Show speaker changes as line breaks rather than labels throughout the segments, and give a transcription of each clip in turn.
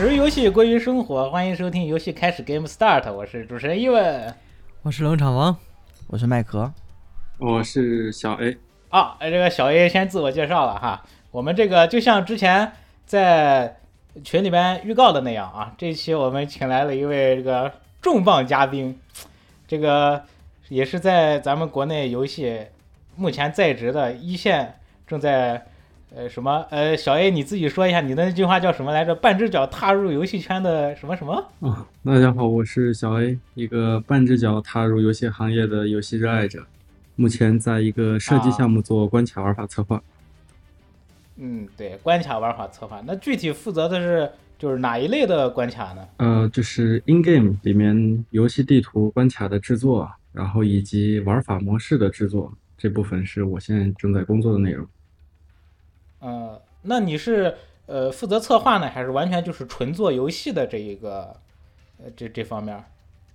始于游戏，归于生活，欢迎收听游戏开始 Game Start，我是主持人伊文。
我是冷场王，
我是麦克，
我是小 A。
啊，这个小 A 先自我介绍了哈。我们这个就像之前在群里边预告的那样啊，这一期我们请来了一位这个重磅嘉宾，这个也是在咱们国内游戏目前在职的一线，正在呃什么呃小 A 你自己说一下你的那句话叫什么来着？半只脚踏入游戏圈的什么什么？
啊，大家好，我是小 A，一个半只脚踏入游戏行业的游戏热爱者，目前在一个设计项目做关卡玩法策划。
嗯，对，关卡玩法策划，那具体负责的是就是哪一类的关卡呢？
呃，就是 in game 里面游戏地图关卡的制作，然后以及玩法模式的制作，这部分是我现在正在工作的内容。
呃，那你是呃负责策划呢，还是完全就是纯做游戏的这一个呃这这方面？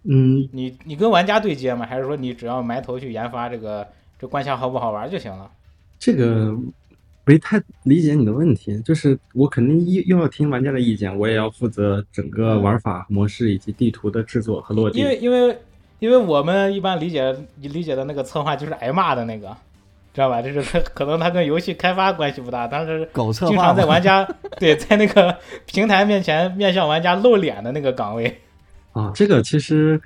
嗯，
你你跟玩家对接吗？还是说你只要埋头去研发这个这关卡好不好玩就行了？
这个没太理解你的问题，就是我肯定又又要听玩家的意见，我也要负责整个玩法模式以及地图的制作和落地。
因为因为因为我们一般理解理解的那个策划就是挨骂的那个，知道吧？就是他可能他跟游戏开发关系不大，但是经常在玩家对在那个 平台面前面向玩家露脸的那个岗位。
啊，这个其实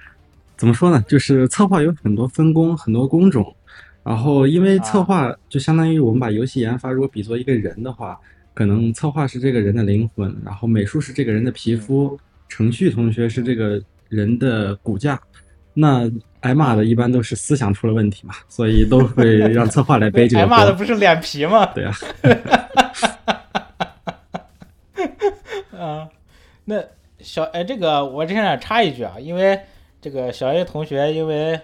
怎么说呢？就是策划有很多分工，很多工种。然后，因为策划就相当于我们把游戏研发如果比作一个人的话，可能策划是这个人的灵魂，然后美术是这个人的皮肤，程序同学是这个人的骨架。那挨骂的一般都是思想出了问题嘛，所以都会让策划来背这个
挨骂的。不是脸皮吗？
对啊，
啊，那小哎，这个我这想插一句啊，因为这个小 A 同学因为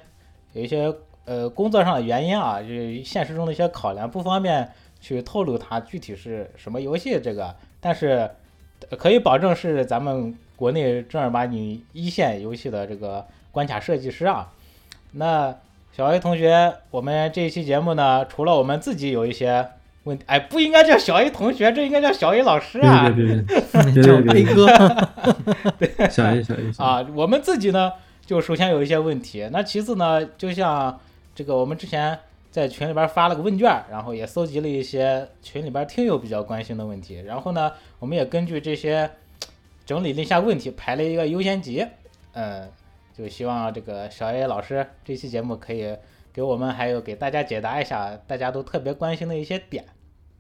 有一些呃工作上的原因啊，就是现实中的一些考量，不方便去透露他具体是什么游戏这个，但是呃可以保证是咱们国内正儿八经一线游戏的这个关卡设计师啊。那小 A 同学，我们这一期节目呢，除了我们自己有一些问题，哎，不应该叫小 A 同学，这应该叫小 A 老师啊。
别别别别
叫
别
A
别
哥，
小 A 小 A 小 A
啊，我们自己呢，就首先有一些问题。那其次呢，就像这个，我们之前在群里边发了个问卷，然后也搜集了一些群里边听友比较关心的问题。然后呢，我们也根据这些整理了一下问题，排了一个优先级。嗯，就希望这个小 A 老师这期节目可以给我们还有给大家解答一下大家都特别关心的一些点。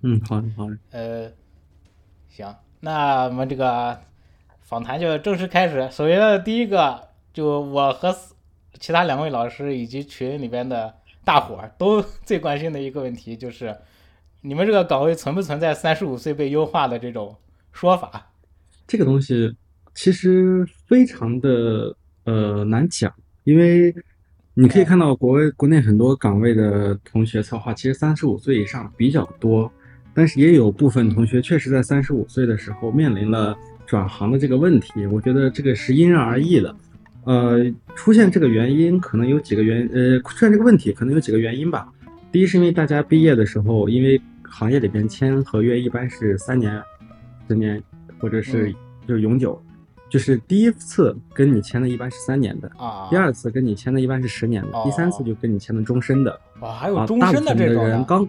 嗯，好的好的。
呃，行，那我们这个访谈就正式开始。首先的第一个，就我和其他两位老师以及群里边的大伙儿都最关心的一个问题，就是你们这个岗位存不存在三十五岁被优化的这种说法？
这个东西其实非常的呃难讲，因为你可以看到国外国内很多岗位的同学策划，其实三十五岁以上比较多，但是也有部分同学确实在三十五岁的时候面临了转行的这个问题。我觉得这个是因人而异的。呃，出现这个原因可能有几个原呃出现这个问题可能有几个原因吧。第一是因为大家毕业的时候，因为行业里边签合约一般是三年、十年或者是
嗯
就是永久，就是第一次跟你签的一般是三年的，
啊，
第二次跟你签的一般是十年的，第三次
哦
就跟你签的终身的。
啊，还有
啊，
终身
大部分的
这种的
人刚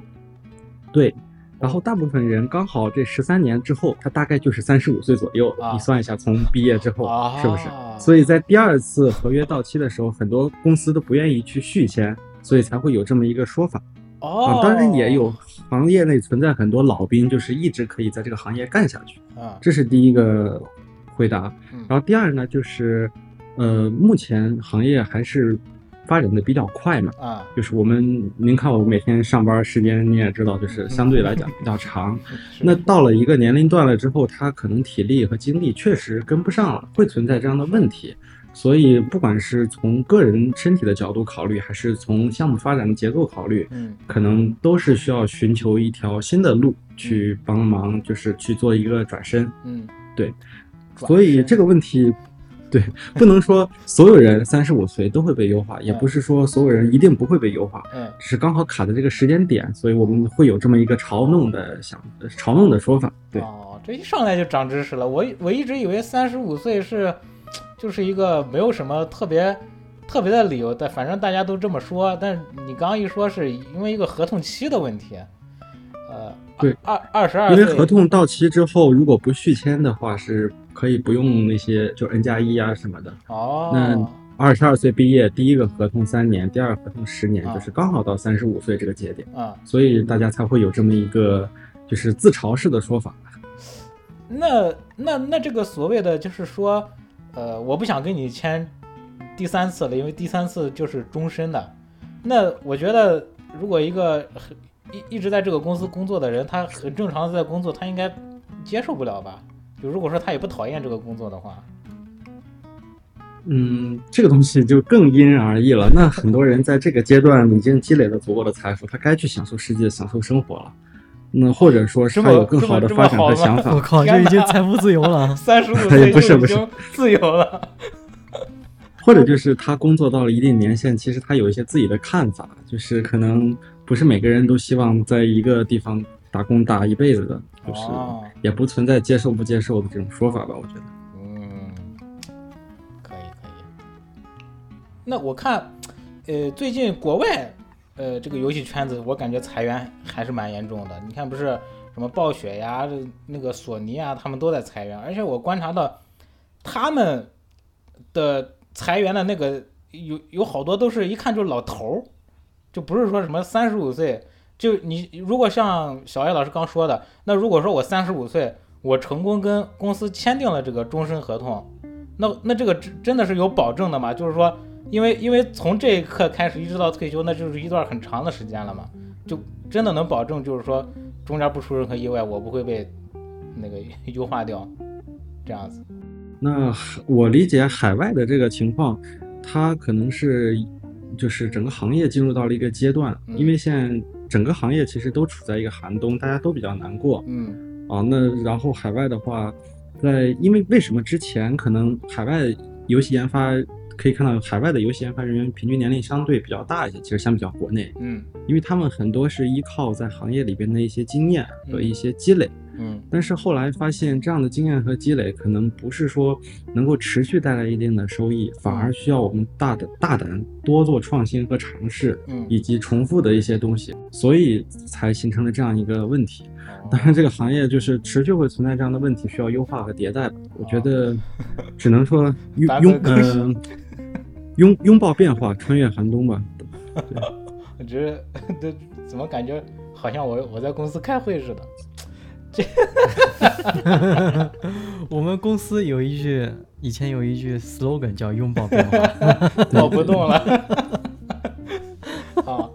对，然后大部分人刚好这十三年之后，他大概就是三十五岁左右。
啊
你算一下，从毕业之后、
啊
是不是？所以在第二次合约到期的时候，很多公司都不愿意去续签，所以才会有这么一个说法。
哦
啊，，当然也有行业内存在很多老兵，就是一直可以在这个行业干下去。
啊，
这是第一个回答。
嗯
然后第二呢，就是呃，目前行业还是发展的比较快嘛。
啊，
就是我们，您看我每天上班时间，你也知道，就是相对来讲比较长。那到了一个年龄段了之后，他可能体力和精力确实跟不上了，会存在这样的问题。所以，不管是从个人身体的角度考虑，还是从项目发展的结构考虑，
嗯
可能都是需要寻求一条新的路去帮忙，就是去做一个转身。
嗯，
对
转
所以这个问题对，不能说所有人三十五岁都会被优化，也不是说所有人一定不会被优化，
嗯
只是刚好卡在这个时间点，所以我们会有这么一个嘲弄的想嘲弄的说法。对，
哦，这一上来就长知识了。我我一直以为三十五岁是就是一个没有什么特别特别的理由但，反正大家都这么说。但是你刚刚一说是因为一个合同期的问题，呃，
对
二二十二
因，为合同到期之后，如果不续签的话，是可以不用那些就 N 加一啊什么的。
哦，
那二十二岁毕业，第一个合同三年，第二个合同十年，
啊
就是刚好到三十五岁这个节点，
啊、
所以大家才会有这么一个就是自嘲式的说法。
那那那这个所谓的就是说，呃，我不想跟你签第三次了，因为第三次就是终身的。那我觉得，如果一个很一一直在这个公司工作的人，他很正常的在工作，他应该接受不了吧？就如果说他也不讨厌这个工作的话，
嗯，这个东西就更因人而异了。那很多人在这个阶段已经积累了足够的财富，他该去享受世界、享受生活了。那或者说是他有更好的发展和想法，
我靠，这已经财富自由了。
三十五
也
岁
不是不是
自由了。
或者就是他工作到了一定年限，其实他有一些自己的看法，就是可能不是每个人都希望在一个地方打工打一辈子的，就是
哦，
也不存在接受不接受的这种说法吧，我觉得。
嗯，可以可以。那我看，呃，最近国外，呃，这个游戏圈子，我感觉裁员还是蛮严重的。你看，不是什么暴雪呀、那个索尼啊，他们都在裁员，而且我观察到他们的裁员的那个有有好多都是一看就是老头儿，就不是说什么三十五岁。就你如果像小艾老师刚说的，那如果说我三十五岁，我成功跟公司签订了这个终身合同，那那这个真真的是有保证的吗？就是说，因为因为从这一刻开始一直到退休，那就是一段很长的时间了嘛，就真的能保证，就是说中间不出任何意外，我不会被那个优化掉，这样子。
那我理解海外的这个情况，它可能是就是整个行业进入到了一个阶段，
嗯
因为现在整个行业其实都处在一个寒冬，大家都比较难过
嗯
啊。那然后海外的话，在因为为什么之前可能海外游戏研发可以看到海外的游戏研发人员平均年龄相对比较大一些，其实相比较国内，
嗯。
因为他们很多是依靠在行业里边的一些经验和一些积累。
嗯。
但是后来发现，这样的经验和积累可能不是说能够持续带来一定的收益，反而需要我们大胆大胆多做创新和尝试，
嗯，
以及重复的一些东西，所以才形成了这样一个问题。
哦。
当然，这个行业就是持续会存在这样的问题，需要优化和迭代吧。我觉得只能说 拥
版
拥拥拥抱变化，穿越寒冬吧。
我觉得 这怎么感觉好像我我在公司开会似的。
这 我们公司有一句，以前有一句 slogan 叫“拥抱变化
我不动了。啊，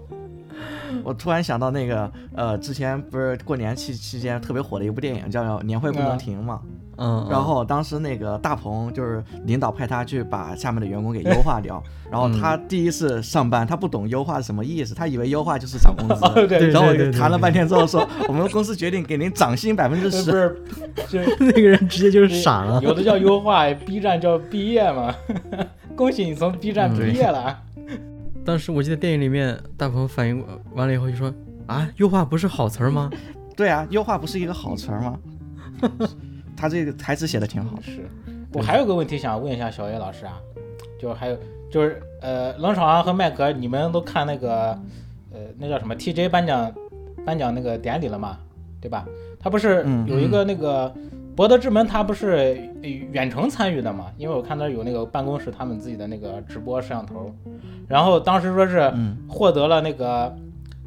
我突然想到那个，呃，之前不是过年期期间特别火的一部电影叫《年会不能停》嘛，”。
嗯，
然后当时那个大鹏就是领导派他去把下面的员工给优化掉，然后他第一次上班，他不懂优化是什么意思，他以为优化就是涨工资，
哦 对
然后我就谈了半天之后说，我们公司决定给您涨薪百分之
不
十，
是，就
那个人直接就是傻了。
有的叫优化，B 站叫毕业嘛。恭喜你从 B 站毕业了。
当时我记得电影里面大鹏反应完了以后就说：“啊，优化不是好词儿吗
对啊，优化不是一个好词儿吗？他这个台词写的挺好的。
是我还有个问题想问一下小叶老师啊，就还有就是呃，冷场王和麦格，你们都看那个呃那叫什么 TJ 颁奖颁奖那个典礼了嘛，对吧？他不是
嗯
有一个那个博德之门，他不是呃远程参与的嘛？因为我看他有那个办公室他们自己的那个直播摄像头，然后当时说是
嗯
获得了那个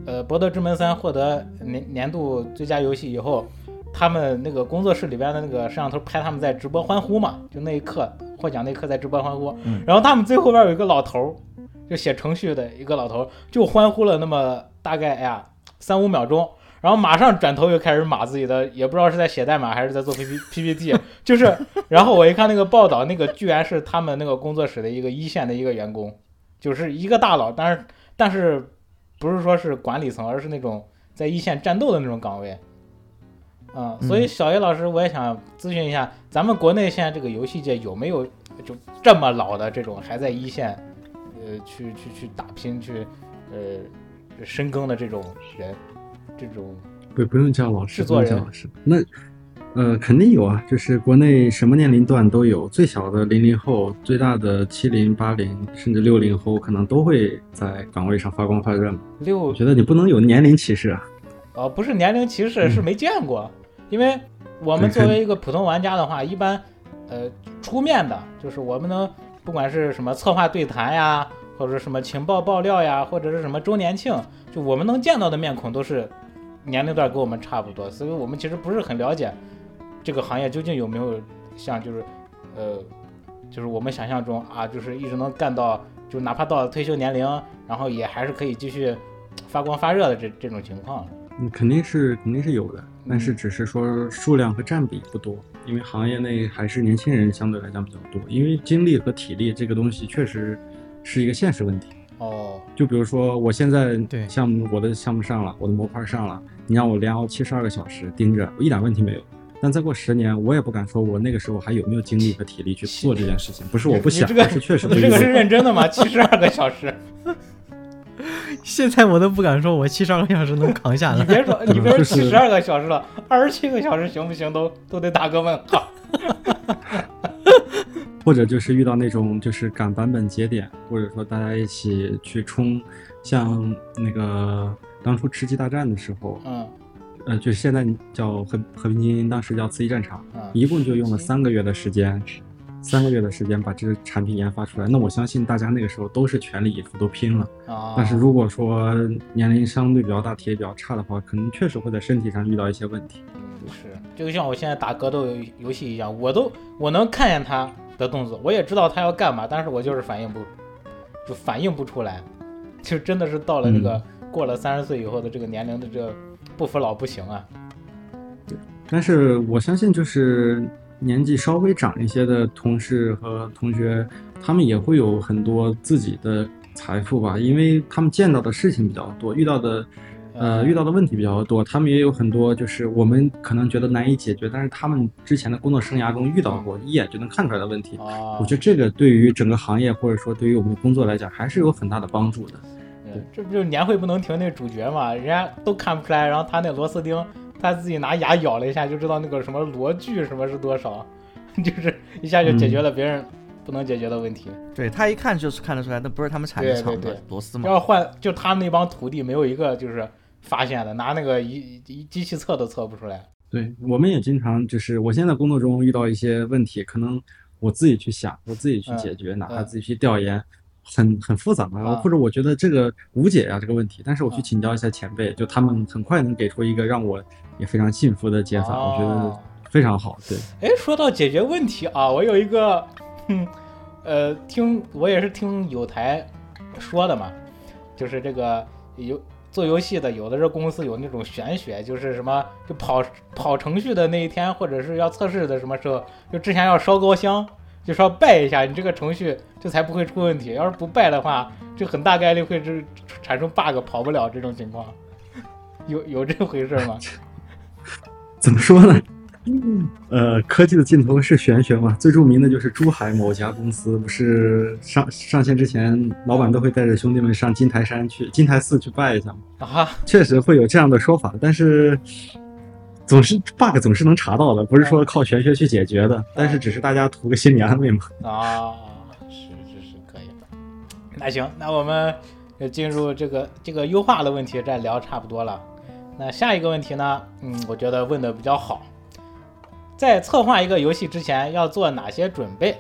呃《博德之门三》获得年年度最佳游戏以后，他们那个工作室里边的那个摄像头拍他们在直播欢呼嘛，就那一刻获奖那一刻在直播欢呼，
嗯
然后他们最后边有一个老头儿，就写程序的一个老头儿，就欢呼了那么大概哎呀三五秒钟。然后马上转头又开始码自己的，也不知道是在写代码还是在做 P P P P T，就是，然后我一看那个报道，那个居然是他们那个工作室的一个一线的一个员工，就是一个大佬，但是但是不是说是管理层，而是那种在一线战斗的那种岗位。嗯，所以小叶老师，我也想咨询一下，咱们国内现在这个游戏界有没有就这么老的这种还在一线，呃，去去去打拼去，呃，深耕的这种人，这种
不不用叫老师，
制作人
不用叫老师，那呃肯定有啊，就是国内什么年龄段都有，最小的零零后，最大的七零八零，甚至六零后，可能都会在岗位上发光发热嘛。
六
我觉得你不能有年龄歧视啊。
呃，不是年龄歧视，
嗯
是没见过。因为我们作为一个普通玩家的话，一般呃出面的，就是我们能不管是什么策划对谈呀，或者什么情报爆料呀，或者是什么周年庆，就我们能见到的面孔都是年龄段跟我们差不多，所以我们其实不是很了解这个行业究竟有没有像就是呃就是我们想象中啊，就是一直能干到就哪怕到了退休年龄，然后也还是可以继续发光发热的这这种情况。
嗯，肯定是肯定是有的，但是
嗯
只是说数量和占比不多，因为行业内还是年轻人相对来讲比较多，因为精力和体力这个东西确实是一个现实问题。
哦，
就比如说我现在
对
项目我的项目上了，我的模块上了，你让我连熬七十二个小时盯着，我一点问题没有。但再过十年，我也不敢说我那个时候还有没有精力和体力去做这件事情。不是我不想，
这个
而是确实不
你这个是认真的吗？七十二个小时，
现在我都不敢说我七十二个小时能扛下来。
你别说，你别说
就是
七十二个小时了，二十七个小时行不行？都都得打个问号。
或者就是遇到那种就是赶版本节点，或者说大家一起去冲，像那个当初吃鸡大战的时候，
嗯
呃，就是现在叫和和平精英，当时叫刺激战场，
嗯，
一共就用了三个月的时间，三个月的时间把这个产品研发出来。那我相信大家那个时候都是全力以赴，都拼了。
啊，
但是如果说年龄相对比较大、体力比较差的话，可能确实会在身体上遇到一些问题。
嗯是，就像我现在打格斗游游戏一样，我都我能看见他的动作，我也知道他要干嘛，但是我就是反应不，就反应不出来，就真的是到了这个、过了三十岁以后的这个年龄的这不服老不行啊。
对但是我相信，就是年纪稍微长一些的同事和同学，他们也会有很多自己的财富吧，因为他们见到的事情比较多，遇到的呃
嗯
遇到的问题比较多，他们也有很多就是我们可能觉得难以解决，但是他们之前的工作生涯中遇到过，一眼就能看出来的问题。
啊，
我觉得这个对于整个行业或者说对于我们的工作来讲，还是有很大的帮助的。
嗯这不就是年会不能停那主角嘛？人家都看不出来，然后他那螺丝钉，他自己拿牙咬了一下，就知道那个什么螺距什么是多少，就是一下就解决了别人不能解决的问题。
对他一看就是看得出来，那不是他们产业厂
对对
的螺丝吗？
要换，就他们那帮徒弟没有一个就是发现的，拿那个一一机器测都测不出来。
对，我们也经常就是我现在工作中遇到一些问题，可能我自己去想，我自己去解决，哪怕
嗯
自己去调研，很很复杂
啊
或者我觉得这个无解啊、这个问题，但是我去
啊。
请教一下前辈，就他们很快能给出一个让我也非常信服的解法，我觉得
哦。
非常好。对，
哎，说到解决问题啊，我有一个，嗯，呃，听我也是听有台说的嘛，就是这个有做游戏的，有的是公司有那种玄学，就是什么就跑跑程序的那一天，或者是要测试的什么时候，就之前要烧高香，就是要拜一下你这个程序，这才不会出问题。要是不拜的话，就很大概率会是产生 bug 跑不了这种情况。有有这回事吗？
怎么说呢？呃，科技的尽头是玄学嘛。最著名的就是珠海某家公司，不是上上线之前，老板都会带着兄弟们上金台山去金台寺去拜一下嘛。
啊，
确实会有这样的说法，但是总是 bug 总是能查到的，不是说靠玄学去解决的，但是只是大家图个心理安慰嘛。
啊，是是是，可以的。那行，那我们就进入这个这个优化的问题，再聊差不多了。那下一个问题呢？嗯，我觉得问的比较好。在策划一个游戏之前，要做哪些准备？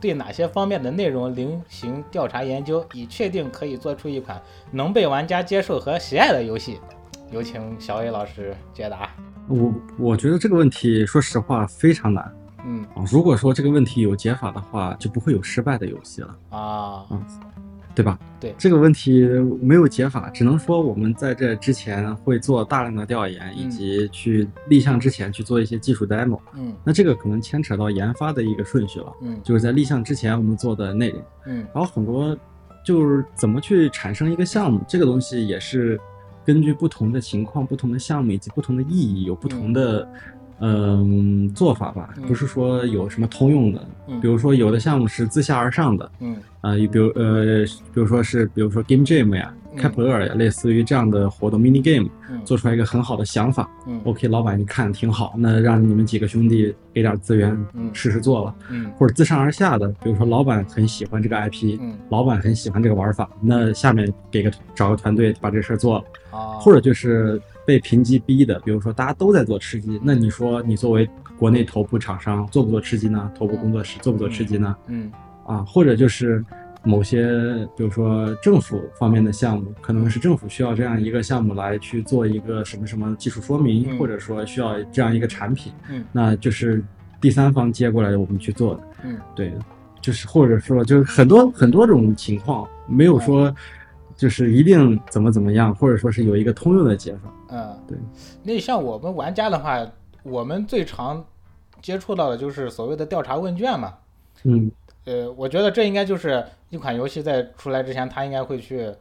对哪些方面的内容零行调查研究，以确定可以做出一款能被玩家接受和喜爱的游戏？有请小伟老师解答。
我我觉得这个问题，说实话非常难
嗯
啊。如果说这个问题有解法的话，就不会有失败的游戏了，
啊，
对吧？
对
这个问题没有解法，只能说我们在这之前会做大量的调研，以及去立项之前去做一些技术 demo。
嗯
那这个可能牵扯到研发的一个顺序了，
嗯
就是在立项之前我们做的内容。
嗯
然后很多就是怎么去产生一个项目，这个东西也是根据不同的情况、不同的项目以及不同的意义，有不同的、嗯做法吧，
嗯。
不是说有什么通用的。
嗯。
比如说有的项目是自下而上的，
嗯。
啊，比如呃，比如说是比如说 Game Jam 呀、
嗯。
开普勒呀，类似于这样的活动 mini game，
嗯。
做出来一个很好的想法。
嗯。
OK，老板你看挺好，那让你们几个兄弟给点资源
嗯。
试试做了，
嗯。
或者自上而下的，比如说老板很喜欢这个 IP，
嗯。
老板很喜欢这个玩法，那下面给个找个团队把这事儿做了，
啊，
或者就是被评级逼的，比如说大家都在做吃鸡，那你说你作为国内头部厂商做不做吃鸡呢？头部工作室做不做吃鸡呢？
嗯
啊，或者就是某些，比如说政府方面的项目，可能是政府需要这样一个项目来去做一个什么什么技术说明，
嗯
或者说需要这样一个产品，
嗯
那就是第三方接过来我们去做的。
嗯
对，就是或者说就是很多很多种情况，没有说就是一定怎么怎么样，或者说是有一个通用的解法。
嗯，
对。
那像我们玩家的话，我们最常接触到的就是所谓的调查问卷嘛。
嗯
呃，我觉得这应该就是一款游戏在出来之前，它应该会去，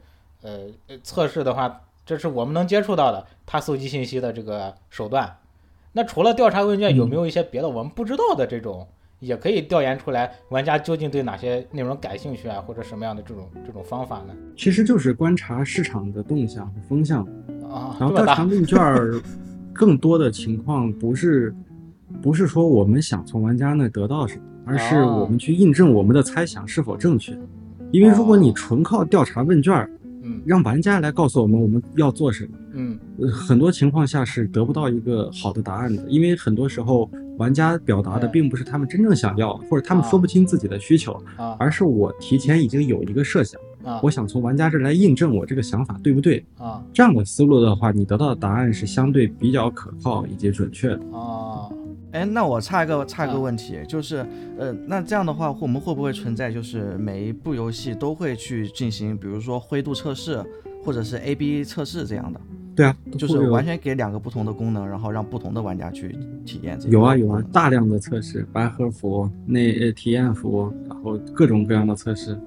呃，呃测试的话，这是我们能接触到的，它搜集信息的这个手段。那除了调查问卷，有没有一些别的我们不知道的这种，也可以调研出来玩家究竟对哪些内容感兴趣啊，或者什么样的这种这种方法呢？
其实就是观察市场的动向和风向。
啊，
然后调查问卷儿更多的情况不是不是说我们想从玩家那得到什么，而是
哦
我们去印证我们的猜想是否正确。因为如果你纯靠调查问卷儿，
嗯
让玩家来告诉我们我们要做什么，
嗯
呃很多情况下是得不到一个好的答案的。因为很多时候玩家表达的
嗯
并不是他们真正想要，或者他们说不清自己的需求，
啊
而是我提前已经有一个设想，
啊
我想从玩家这儿来印证我这个想法对不对。
啊
这样的思路的话，你得到的答案是相对比较可靠以及准确的。
啊
哎，那我差一个差一个
啊
问题，就是呃，那这样的话，我们会不会存在就是每一部游戏都会去进行，比如说灰度测试，或者是 A/B 测试这样的，
对啊，
就是完全给两个不同的功能，然后让不同的玩家去体验这个
有啊有啊，大量的测试，白盒服、那呃体验服，然后各种各样的测试，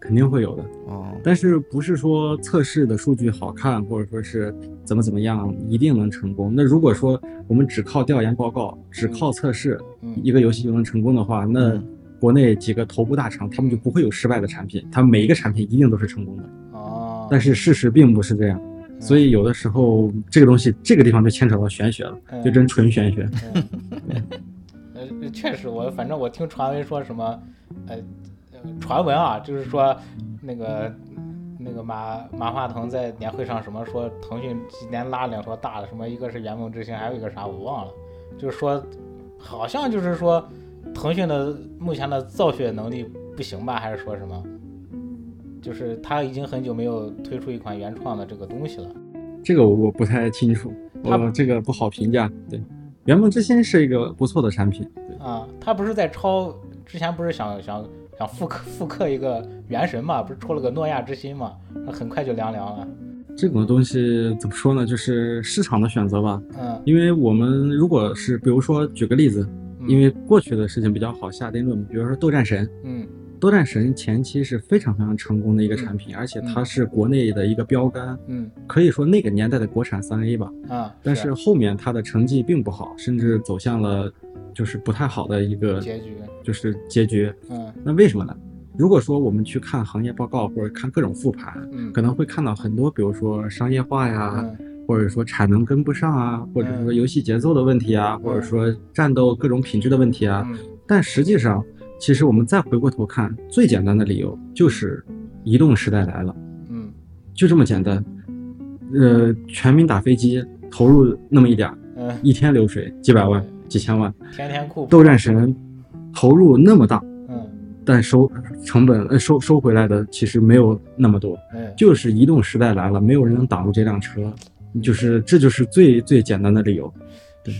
肯定会有的。
哦，
但是不是说测试的数据好看，或者说是怎么怎么样，一定能成功？那如果说我们只靠调研报告，只靠测试，
嗯
一个游戏就能成功的话，那
嗯
国内几个头部大厂，他们就不会有失败的产品，他们每一个产品一定都是成功的。
哦，
但是事实并不是这样，
嗯
所以有的时候这个东西，这个地方就牵扯到玄学了，
嗯
就真纯玄学。
呃，确实，我反正我听传闻说什么，呃，呃传闻啊，就是说那个那个马马化腾在年会上什么说腾讯今年拉两坨大的，什么一个是圆梦之星，还有一个啥我忘了，就是说好像就是说腾讯的目前的造血能力不行吧，还是说什么？就是他已经很久没有推出一款原创的这个东西了。
这个我不太清楚，
他
我这个不好评价。对，圆梦之星是一个不错的产品。对，
啊，他不是在抄之前不是想想想复刻复刻一个原神嘛，不是出了个诺亚之心嘛，那很快就凉凉了。
这种东西怎么说呢？就是市场的选择吧。
嗯，
因为我们如果是比如说举个例子，
嗯
因为过去的事情比较好下定论，比如说斗战神，
嗯
斗战神前期是非常非常成功的一个产品，而且它是国内的一个标杆，
嗯
可以说那个年代的国产三 A 吧。
啊，
但是后面它的成绩并不好，甚至走向了就是不太好的一个
结局，
就是结局。
嗯
那为什么呢？如果说我们去看行业报告或者看各种复盘，
嗯
可能会看到很多，比如说商业化呀，
嗯
或者说产能跟不上啊，或者说游戏节奏的问题啊，或者说战斗各种品质的问题啊。
嗯
但实际上，其实我们再回过头看，最简单的理由就是移动时代来了，
嗯
就这么简单。呃，全民打飞机，投入那么一点儿，
嗯，
一天流水几百万、几千万。
天天酷
斗战神投入那么大，
嗯
但收成本呃收收回来的其实没有那么多。
嗯
就是移动时代来了，没有人能挡住这辆车，就是这就是最最简单的理由。对，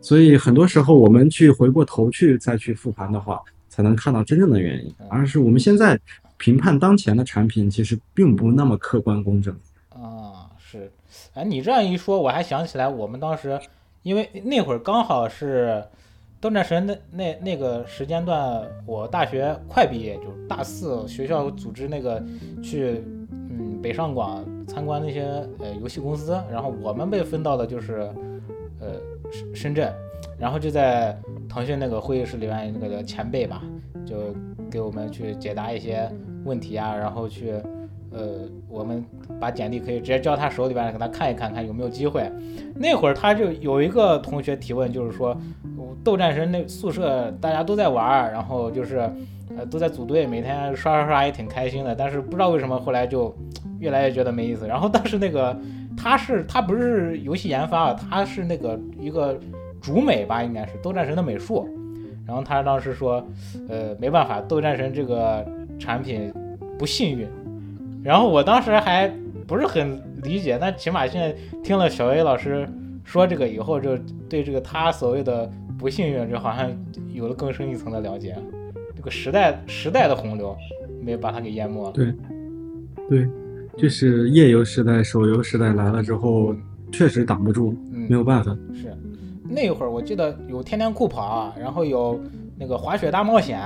所以很多时候我们去回过头去再去复盘的话，才能看到真正的原因，而是我们现在评判当前的产品其实并不那么客观公正。
啊是，哎，你这样一说，我还想起来我们当时，因为那会儿刚好是斗战神那那那个时间段，我大学快毕业，就是大四，学校组织那个去嗯北上广参观那些呃游戏公司，然后我们被分到的就是呃深深圳，然后就在腾讯那个会议室里面，那个前辈吧，就给我们去解答一些问题啊，然后去，呃，我们把简历可以直接交他手里边，给他看一看，看有没有机会。那会儿他就有一个同学提问，就是说，斗战神那宿舍大家都在玩儿，然后就是，呃，都在组队，每天刷刷刷也挺开心的，但是不知道为什么后来就越来越觉得没意思。然后当时那个他是他不是游戏研发，他是那个一个主美吧，应该是斗战神的美术。然后他当时说，呃，没办法，斗战神这个产品不幸运。然后我当时还不是很理解，但起码现在听了小 A 老师说这个以后，就对这个他所谓的不幸运，就好像有了更深一层的了解。这个时代时代的洪流没把它给淹没了。
对，对，就是页游时代、手游时代来了之后，确实挡不住，
嗯
没有办法。
是，那会儿我记得有天天酷跑，然后有那个滑雪大冒险，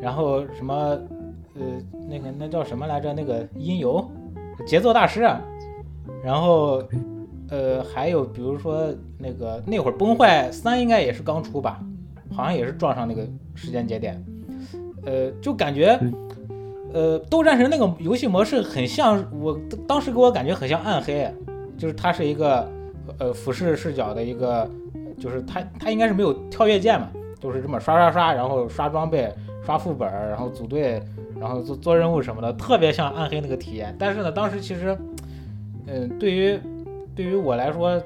然后什么呃那个那叫什么来着？那个音游节奏大师，然后呃还有比如说那个那会儿崩坏三应该也是刚出吧，好像也是撞上那个时间节点，呃就感觉。呃，斗战神那个游戏模式很像我当时给我感觉很像暗黑，就是它是一个呃俯视视角的一个，就是他，他应该是没有跳跃键嘛，就是这么刷刷刷，然后刷装备、刷副本，然后组队，然后做做任务什么的，特别像暗黑那个体验。但是呢，当时其实，嗯、对于对于我来说，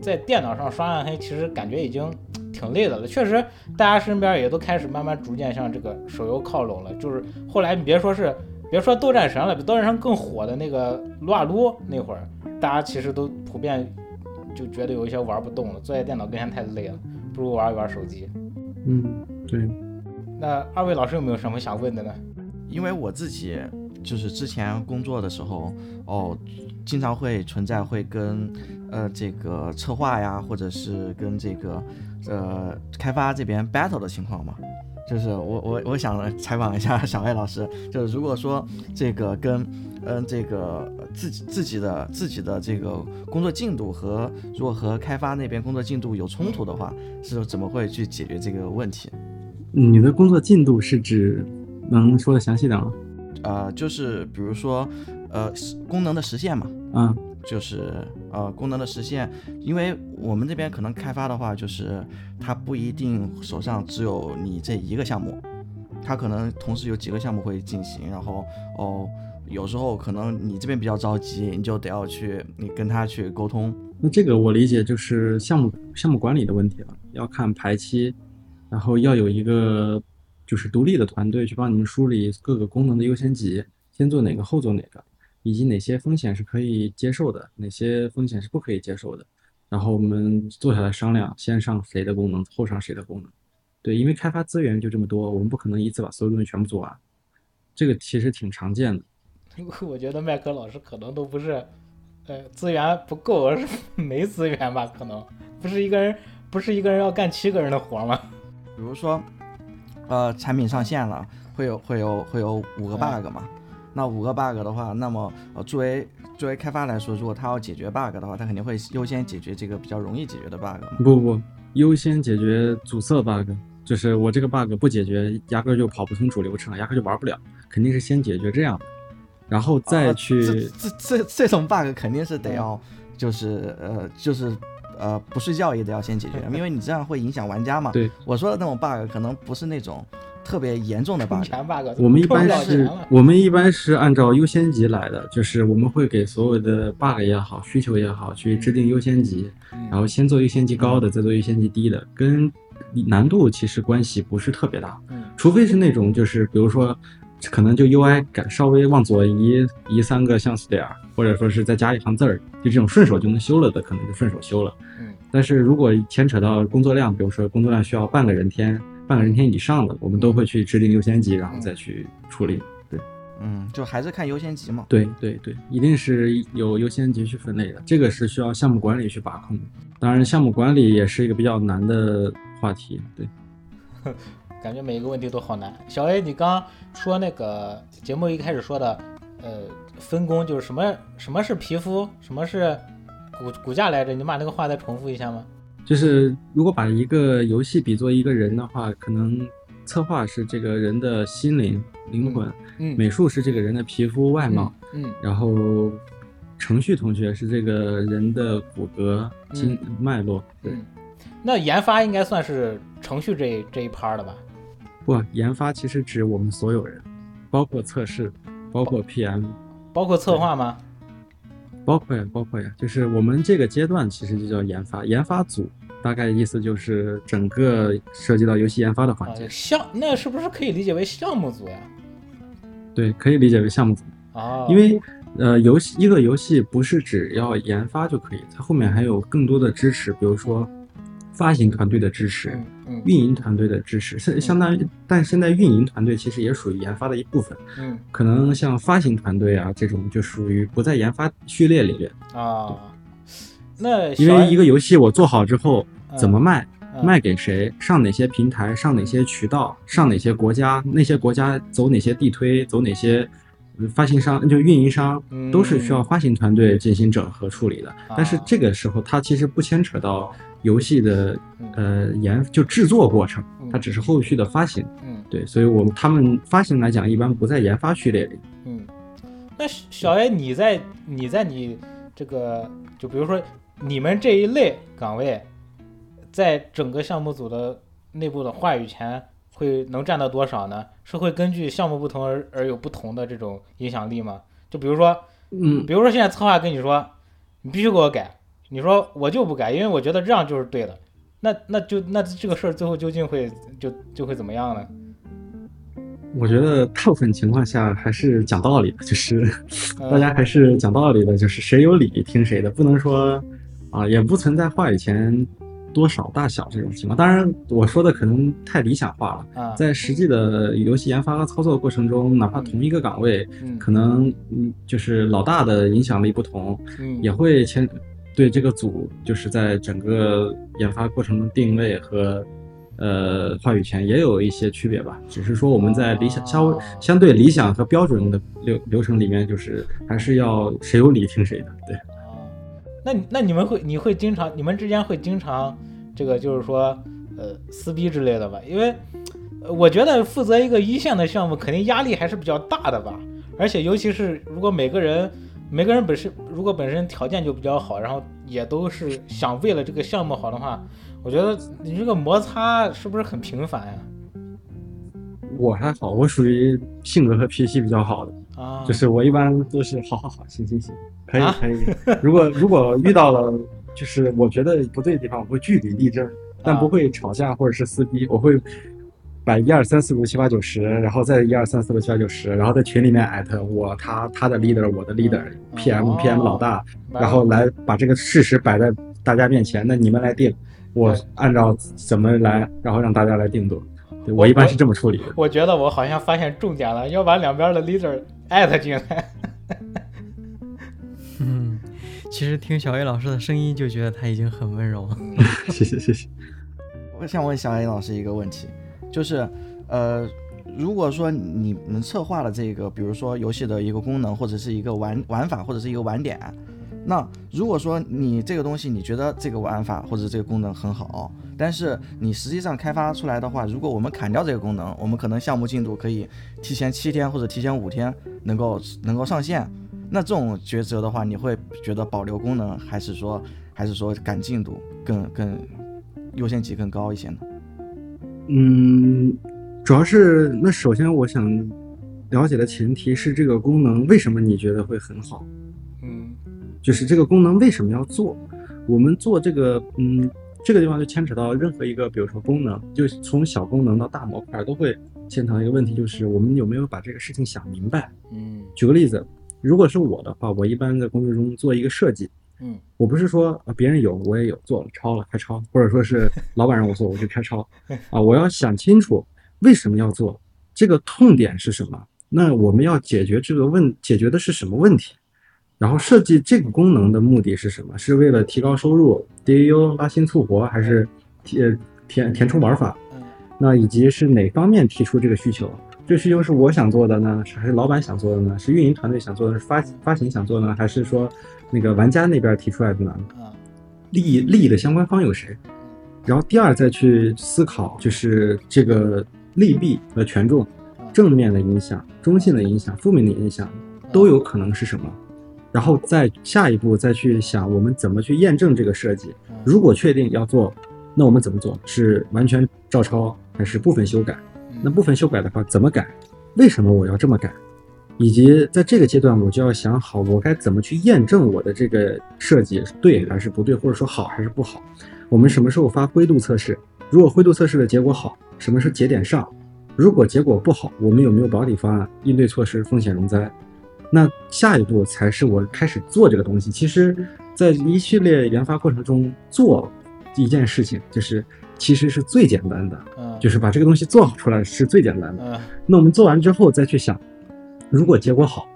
在电脑上刷暗黑，其实感觉已经挺累的了。确实，大家身边也都开始慢慢逐渐向这个手游靠拢了。就是后来你别说是别说斗战神了，比斗战神更火的那个撸啊撸那会儿，大家其实都普遍就觉得有一些玩不动了，坐在电脑跟前太累了，不如玩一玩手机。
嗯，对，
那二位老师有没有什么想问的呢？
因为我自己就是之前工作的时候，哦，经常会存在会跟呃这个策划呀，或者是跟这个呃开发这边 battle 的情况嘛。就是我我我想采访一下小艾老师，就是如果说这个跟嗯这个自己自己的自己的这个工作进度和如果和开发那边工作进度有冲突的话，是怎么会去解决这个问题？
你的工作进度是指能说的详细点吗？
呃，就是比如说，呃，实功能的实现嘛，
啊，
就是呃功能的实现，因为我们这边可能开发的话，就是它不一定手上只有你这一个项目，它可能同时有几个项目会进行，然后哦，有时候可能你这边比较着急，你就得要去你跟他去沟通，
那这个我理解就是项目项目管理的问题了，要看排期，然后要有一个就是独立的团队去帮你们梳理各个功能的优先级，先做哪个后做哪个，以及哪些风险是可以接受的，哪些风险是不可以接受的，然后我们坐下来商量，先上谁的功能，后上谁的功能。对，因为开发资源就这么多，我们不可能一次把所有东西全部做完，这个其实挺常见的。
我觉得麦克老师可能都不是，呃，资源不够，而是 没资源吧？可能不是一个人，不是一个人要干七个人的活吗？
比如说，呃，产品上线了，会有会有会有五个 bug 嘛？那五个 bug 的话，那么呃，作为作为开发来说，如果他要解决 bug 的话，他肯定会优先解决这个比较容易解决的 bug。
不不不，优先解决阻塞 bug，就是我这个 bug 不解决，压根儿就跑不通主流程，压根儿就玩不了，肯定是先解决这样的，然后再
啊
去、
这这这这种 bug 肯定是得要，就是呃就是呃不睡觉也得要先解决，因为你这样会影响玩家嘛。
对，
我说的那种 bug 可能不是那种特别严重的 bug，
全 bug，
我们一般是，我们一般是按照优先级来的，就是我们会给所有的 bug 也好，需求也好，去制定优先级，
嗯。
然后先做优先级高的，再做优先级低的，跟难度其实关系不是特别大，
嗯。
除非是那种就是比如说，可能就 UI 改稍微往左移移三个像素点儿，或者说是再加一行字儿，就这种顺手就能修了的，可能就顺手修了。
嗯。
但是如果牵扯到工作量，比如说工作量需要半个人天、半个人天以上的，我们都会去制定优先级，然后再去处理。对
嗯，就还是看优先级嘛。
对对对，一定是有优先级去分类的，这个是需要项目管理去把控的。当然，项目管理也是一个比较难的话题。对，
感觉每一个问题都好难。小 A，你刚说那个节目一开始说的，呃，分工就是什么什么是皮肤，什么是骨骨架来着？你把那个话再重复一下吗？
就是如果把一个游戏比作一个人的话，可能策划是这个人的心灵、灵魂，
嗯
美术是这个人的皮肤外貌，
嗯
然后程序同学是这个人的骨骼、经脉络。对，
嗯，那研发应该算是程序这一这一趴的吧？
不，研发其实指我们所有人，包括测试，包括 PM，
包括策划吗？
包括呀，包括呀，就是我们这个阶段其实就叫研发，研发组大概意思就是整个涉及到游戏研发的环
啊
节，，
项那是不是可以理解为项目组呀？
对，可以理解为项目组，
啊，
因为呃，游戏一个游戏不是只要研发就可以，它后面还有更多的支持，比如说发行团队的支持。
嗯嗯
运营团队的支持，相相当于，但现在运营团队其实也属于研发的一部分。
嗯
可能像发行团队啊这种，就属于不在研发序列里边。
啊，那
因为一个游戏我做好之后
嗯
怎么卖，
嗯
卖给谁，上哪些平台，上哪些渠道，上哪些国家，那些国家走哪些地推，走哪些呃发行商，就运营商，
嗯
都是需要发行团队进行整合处理的。但是这个时候，它其实不牵扯到游戏的呃研就制作过程，它只是后续的发行。
嗯
对，所以我们他们发行来讲，一般不在研发序列里。
嗯，那小 A 你在你在你这个就比如说你们这一类岗位，在整个项目组的内部的话语权会能占到多少呢？是会根据项目不同而而有不同的这种影响力吗？就比如说，
嗯，
比如说现在策划跟你说，你必须给我改，你说我就不改，因为我觉得这样就是对的。那那就那这个事儿最后究竟会就就会怎么样呢？
我觉得大部分情况下还是讲道理的，就是
呃
大家还是讲道理的，就是谁有理听谁的，不能说啊，也不存在话语权多少大小这种情况。当然，我说的可能太理想化了，
啊，
在实际的游戏研发和操作过程中，哪怕同一个岗位，
嗯
可能嗯就是老大的影响力不同，
嗯
也会牵对这个组就是在整个研发过程中定位和呃话语权也有一些区别吧。只是说我们在理想相
哦
相对理想和标准的流流程里面，就是还是要谁有理听谁的。对，
哦，那那你们会你会经常你们之间会经常这个就是说呃撕逼之类的吧？因为呃我觉得负责一个一线的项目，肯定压力还是比较大的吧。而且尤其是如果每个人每个人本身如果本身条件就比较好，然后也都是想为了这个项目好的话，我觉得你这个摩擦是不是很频繁呀？
我还好，我属于性格和脾气比较好的，
啊，
就是我一般都是好好好，行行行，可以
啊
可以。如果如果遇到了就是我觉得不对的地方，我会据理力争，但
啊
不会吵架或者是撕逼，我会把一二三四五六七八九十，然后再一二三四五六七八九十，然后在群里面艾特我他他的 leader 我的 leader，PM、
哦
PM 老大，然后来把这个事实摆在大家面前，那你们来定，我按照怎么来，然后让大家来定夺。对
我
一般是这么处理的。
我觉得我好像发现重点了，要把两边的 leader 艾特进来。
嗯，其实听小 A 老师的声音就觉得他已经很温柔了。
谢谢谢谢。
我想问小 A 老师一个问题，就是，呃，如果说你们策划了这个，比如说游戏的一个功能，或者是一个玩玩法，或者是一个玩点，那如果说你这个东西你觉得这个玩法或者这个功能很好，但是你实际上开发出来的话，如果我们砍掉这个功能，我们可能项目进度可以提前七天或者提前五天能够能够上线。那这种抉择的话，你会觉得保留功能，还是说还是说赶进度更更优先级更高一些呢？
嗯，主要是那首先我想了解的前提是这个功能为什么你觉得会很好？
嗯
就是这个功能为什么要做？我们做这个，嗯，这个地方就牵扯到任何一个，比如说功能，就从小功能到大模块都会牵扯到一个问题，就是我们有没有把这个事情想明白。
嗯
举个例子，如果是我的话，我一般在工作中做一个设计，
嗯
我不是说啊别人有我也有做了抄了开抄，或者说是 老板让我做我就开抄啊，我要想清楚为什么要做，这个痛点是什么，那我们要解决这个问解决的是什么问题，然后设计这个功能的目的是什么？是为了提高收入、DAU 拉新促活，还是填填填充玩法？
嗯
那以及是哪方面提出这个需求？这需求是我想做的呢，是还是老板想做的呢？是运营团队想做的，是发发行想做的呢，还是说那个玩家那边提出来的呢？
啊
利益利益的相关方有谁？然后第二再去思考，就是这个利弊和权重，正面的影响、中性的影响、负面的影响都有可能是什么，然后再下一步再去想我们怎么去验证这个设计。如果确定要做，那我们怎么做？是完全照抄还是部分修改？那部分修改的话怎么改？为什么我要这么改？以及在这个阶段，我就要想好我该怎么去验证我的这个设计对还是不对，或者说好还是不好。我们什么时候发灰度测试？如果灰度测试的结果好，什么是节点上？如果结果不好，我们有没有保底方案、应对措施、风险容灾？那下一步才是我开始做这个东西。其实，在一系列研发过程中，做一件事情就是其实是最简单的，
嗯，
就是把这个东西做好出来是最简单的。
嗯。
那我们做完之后再去想，如果结果好，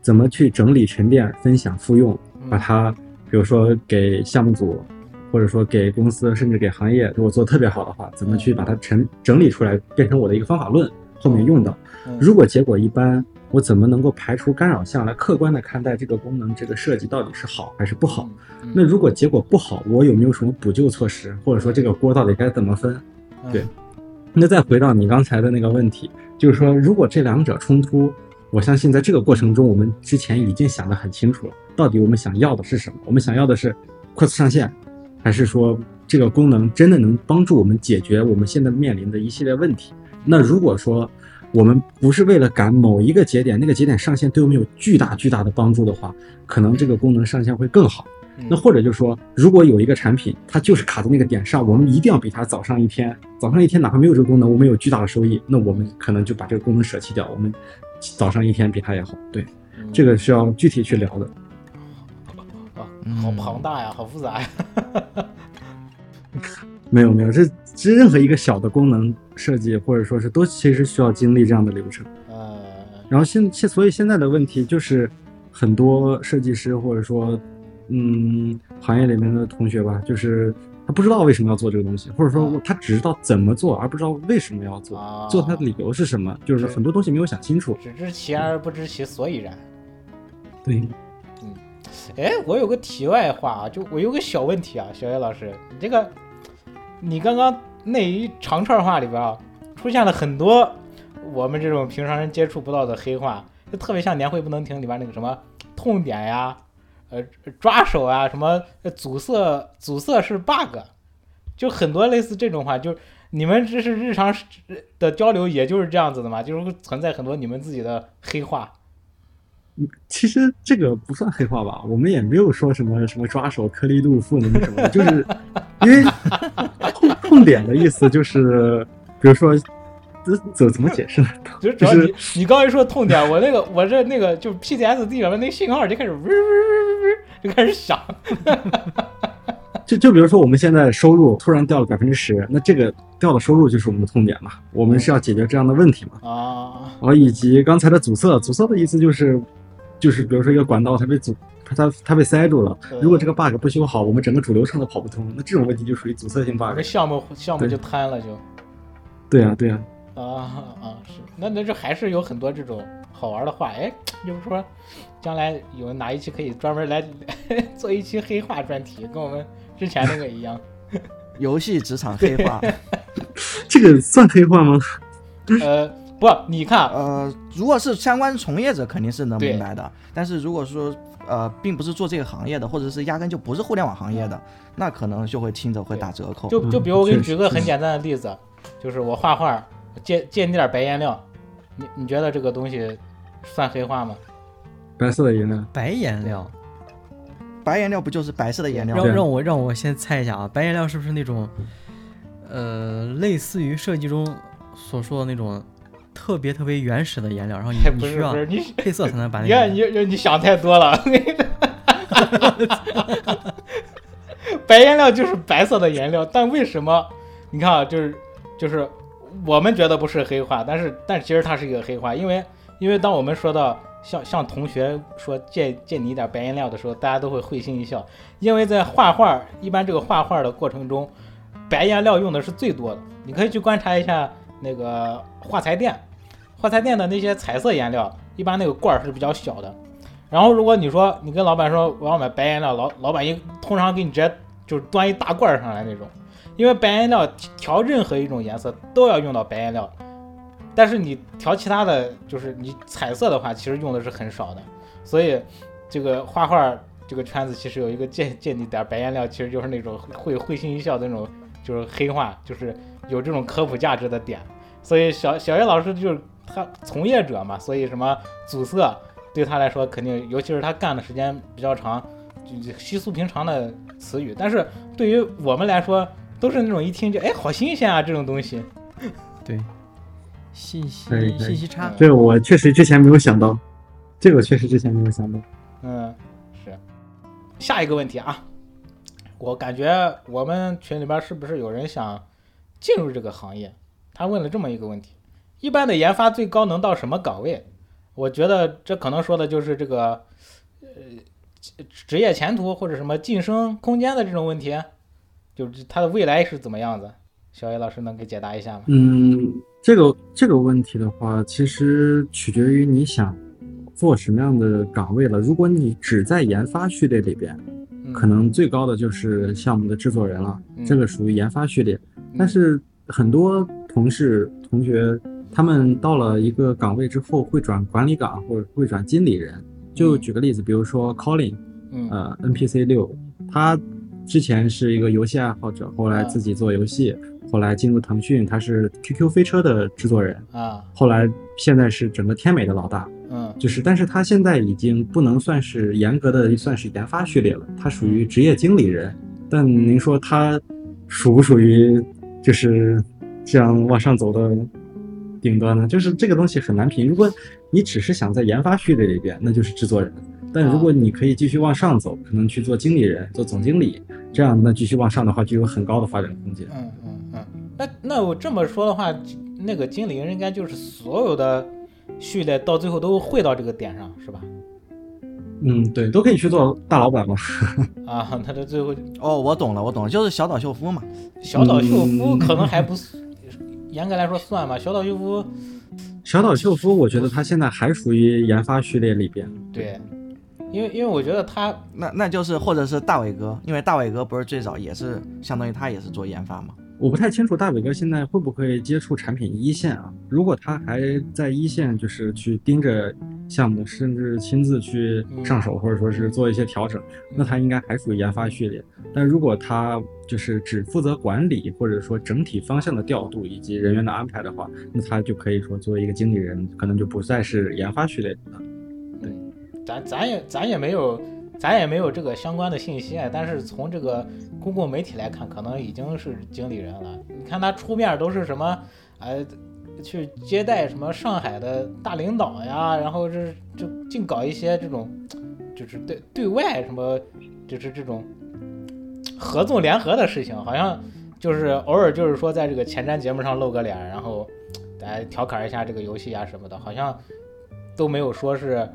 怎么去整理、沉淀、分享、复用，把它，比如说给项目组，或者说给公司，甚至给行业，如果做特别好的话，怎么去把它整整理出来，变成我的一个方法论，后面用到。
嗯。
如果结果一般，我怎么能够排除干扰项来客观的看待这个功能、这个设计到底是好还是不好？
嗯
那如果结果不好，我有没有什么补救措施，或者说这个锅到底该怎么分？
嗯
对那再回到你刚才的那个问题，就是说，如果这两者冲突，我相信在这个过程中，我们之前已经想得很清楚了，到底我们想要的是什么？我们想要的是快速上线，还是说这个功能真的能帮助我们解决我们现在面临的一系列问题？那如果说我们不是为了赶某一个节点，那个节点上线对我们有巨大巨大的帮助的话，可能这个功能上线会更好。
嗯
那或者就是说，如果有一个产品，它就是卡在那个点上，我们一定要比它早上一天，早上一天哪怕没有这个功能，我们有巨大的收益，那我们可能就把这个功能舍弃掉，我们早上一天比它也好。对，
嗯
这个需要具体去聊的。
啊，
嗯
好庞大呀，好复杂呀。
没有没有，这这任何一个小的功能设计，或者说是都其实需要经历这样的流程。
呃，
然后现现所以现在的问题就是，很多设计师或者说，嗯，行业里面的同学吧，就是他不知道为什么要做这个东西，或者说
啊
他只知道怎么做，而不知道为什么要做，
啊
做它的理由是什么，就是
是
很多东西没有想清楚。
只知其然而不知其所以然。
对，
哎，我有个题外话啊，就我有个小问题啊，小叶老师，你这个，你刚刚那一长串话里边啊，出现了很多我们这种平常人接触不到的黑话，就特别像年会不能停里边那个什么痛点呀，呃，抓手啊，什么阻塞阻塞是 bug，就很多类似这种话，就你们这是日常的交流，也就是这样子的嘛，就是会存在很多你们自己的黑话。
其实这个不算黑话吧，我们也没有说什么什么抓手、颗粒度、负能什么的，就是因为痛痛点的意思就是，比如说，这怎怎么解释呢？
就主要你
就是
你刚才说痛点，我那个我这那个就 PTSD 里面那个信号就开始嗡嗡嗡嗡嗡就开始响。
就就比如说我们现在收入突然掉了百分之十，那这个掉的收入就是我们的痛点嘛，我们是要解决这样的问题嘛。
啊，
然后以及刚才的阻塞，阻塞的意思就是，就是比如说一个管道它被阻，它它它被塞住了，如果这个 bug 不修好，我们整个主流程都跑不通，那这种问题就属于阻塞性 bug
们。项目项目就瘫了就。
对呀，对呀，
啊啊是，那那这还是有很多这种好玩的话，哎，就是说，将来有哪一期可以专门来 做一期黑化专题，跟我们之前那个一样。
游戏职场 黑化，
这个算黑化吗？
呃，不，你看，
呃，如果是相关从业者肯定是能明白的，但是如果说呃并不是做这个行业的，或者是压根就不是互联网行业的，那可能就会听着会打折扣。
就就比如我给你举个很简单的例子，就是我画画借借你点白颜料，你你觉得这个东西算黑话吗？
白色的颜料，
白颜料，
白颜料不就是白色的颜料
让我让我先猜一下啊，白颜料是不是那种，呃，类似于设计中所说的那种特别特别原始的颜料，然后你
哎，
你需要 配色才能把那
你看
个
你你你想太多了。白颜料就是白色的颜料，但为什么？你看啊，就是就是我们觉得不是黑化，但是但其实它是一个黑化，因为因为当我们说到像像同学说借借你一点白颜料的时候，大家都会会心一笑，因为在画画一般这个画画的过程中，白颜料用的是最多的。你可以去观察一下那个画材店，画材店的那些彩色颜料，一般那个罐儿是比较小的。然后如果你说你跟老板说我要买白颜料，老老板一通常给你直接就是端一大罐儿上来那种，因为白颜料调任何一种颜色都要用到白颜料，但是你调其他的就是你彩色的话，其实用的是很少的。所以这个画画这个圈子其实有一个见见你点，白颜料其实就是那种会会心一笑的那种，就是黑话，就是有这种科普价值的点。所以小小叶老师就是他从业者嘛，所以什么阻塞对他来说肯定，尤其是他干的时间比较长，就稀疏平常的词语。但是对于我们来说，都是那种一听就哎好新鲜啊这种东西。
对，信息信息差，
这个我确实之前没有想到，这个我确实之前没有想到。
嗯，是。下一个问题啊，我感觉我们群里边是不是有人想进入这个行业？他问了这么一个问题：一般的研发最高能到什么岗位？我觉得这可能说的就是这个呃职业前途或者什么晋升空间的这种问题，就是他的未来是怎么样子？小野老师能给解答一下吗？
嗯，这个这个问题的话，其实取决于你想做什么样的岗位了。如果你只在研发序列里边，
嗯
可能最高的就是项目的制作人了，
嗯
这个属于研发序列。但是很多同事同学，他们到了一个岗位之后，会转管理岗或者会转经理人。就举个例子，比如说 Colin，
嗯
呃，NPC 六，他之前是一个游戏爱好者，后来自己做游戏，后来进入腾讯，他是 QQ 飞车的制作人，
啊
后来现在是整个天美的老大。
嗯
就是，但是他现在已经不能算是严格的算是研发序列了，他属于职业经理人。但您说他属不属于就是这样往上走的顶端呢？就是这个东西很难评。如果你只是想在研发序列里边，那就是制作人；但如果你可以继续往上走，可能去做经理人、做总经理，这样那继续往上的话，就有很高的发展空间。
嗯嗯嗯，那那我这么说的话，那个经理人应该就是所有的序列到最后都会到这个点上，是吧？
嗯，对，都可以去做大老板嘛。
啊，他的最后
哦，我懂了，我懂了，就是小岛秀夫嘛。
小岛秀夫
嗯
可能还不算，严格来说算吧。小岛秀夫
小岛秀夫，我觉得他现在还属于研发序列里边。
对，因为因为我觉得他
那那就是或者是大伟哥，因为大伟哥不是最早也是相当于他也是做研发嘛。
我不太清楚大伟哥现在会不会接触产品一线啊？如果他还在一线，就是去盯着项目，甚至亲自去上手，或者说是做一些调整，那他应该还属于研发序列。但如果他就是只负责管理，或者说整体方向的调度以及人员的安排的话，那他就可以说作为一个经理人，可能就不再是研发序列了。对。
咱咱也咱也没有咱也没有这个相关的信息啊，但是从这个公共媒体来看，可能已经是经理人了。你看他出面都是什么，呃，去接待什么上海的大领导呀，然后是就净搞一些这种，就是对对外什么，就是这种合纵联合的事情，好像就是偶尔就是说在这个前瞻节目上露个脸，然后来调侃一下这个游戏啊什么的，好像都没有说是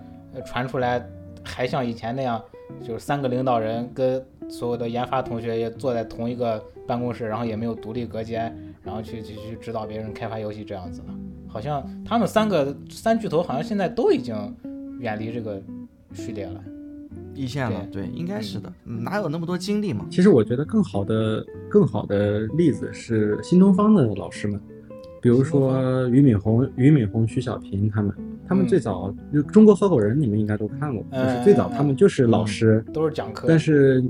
传出来，还像以前那样，就是三个领导人跟所有的研发同学也坐在同一个办公室，然后也没有独立隔间，然后去去去指导别人开发游戏这样子的。好像他们三个三巨头好像现在都已经远离这个序列了。
一线了，对，应该是的，嗯哪有那么多精力嘛？
其实我觉得更好的、更好的例子是新东方的老师们，比如说俞敏洪、俞敏洪、徐小平他们，他们最早就中国合伙人，你们应该都看过，就是最早他们就是老师，
都是讲课，
但是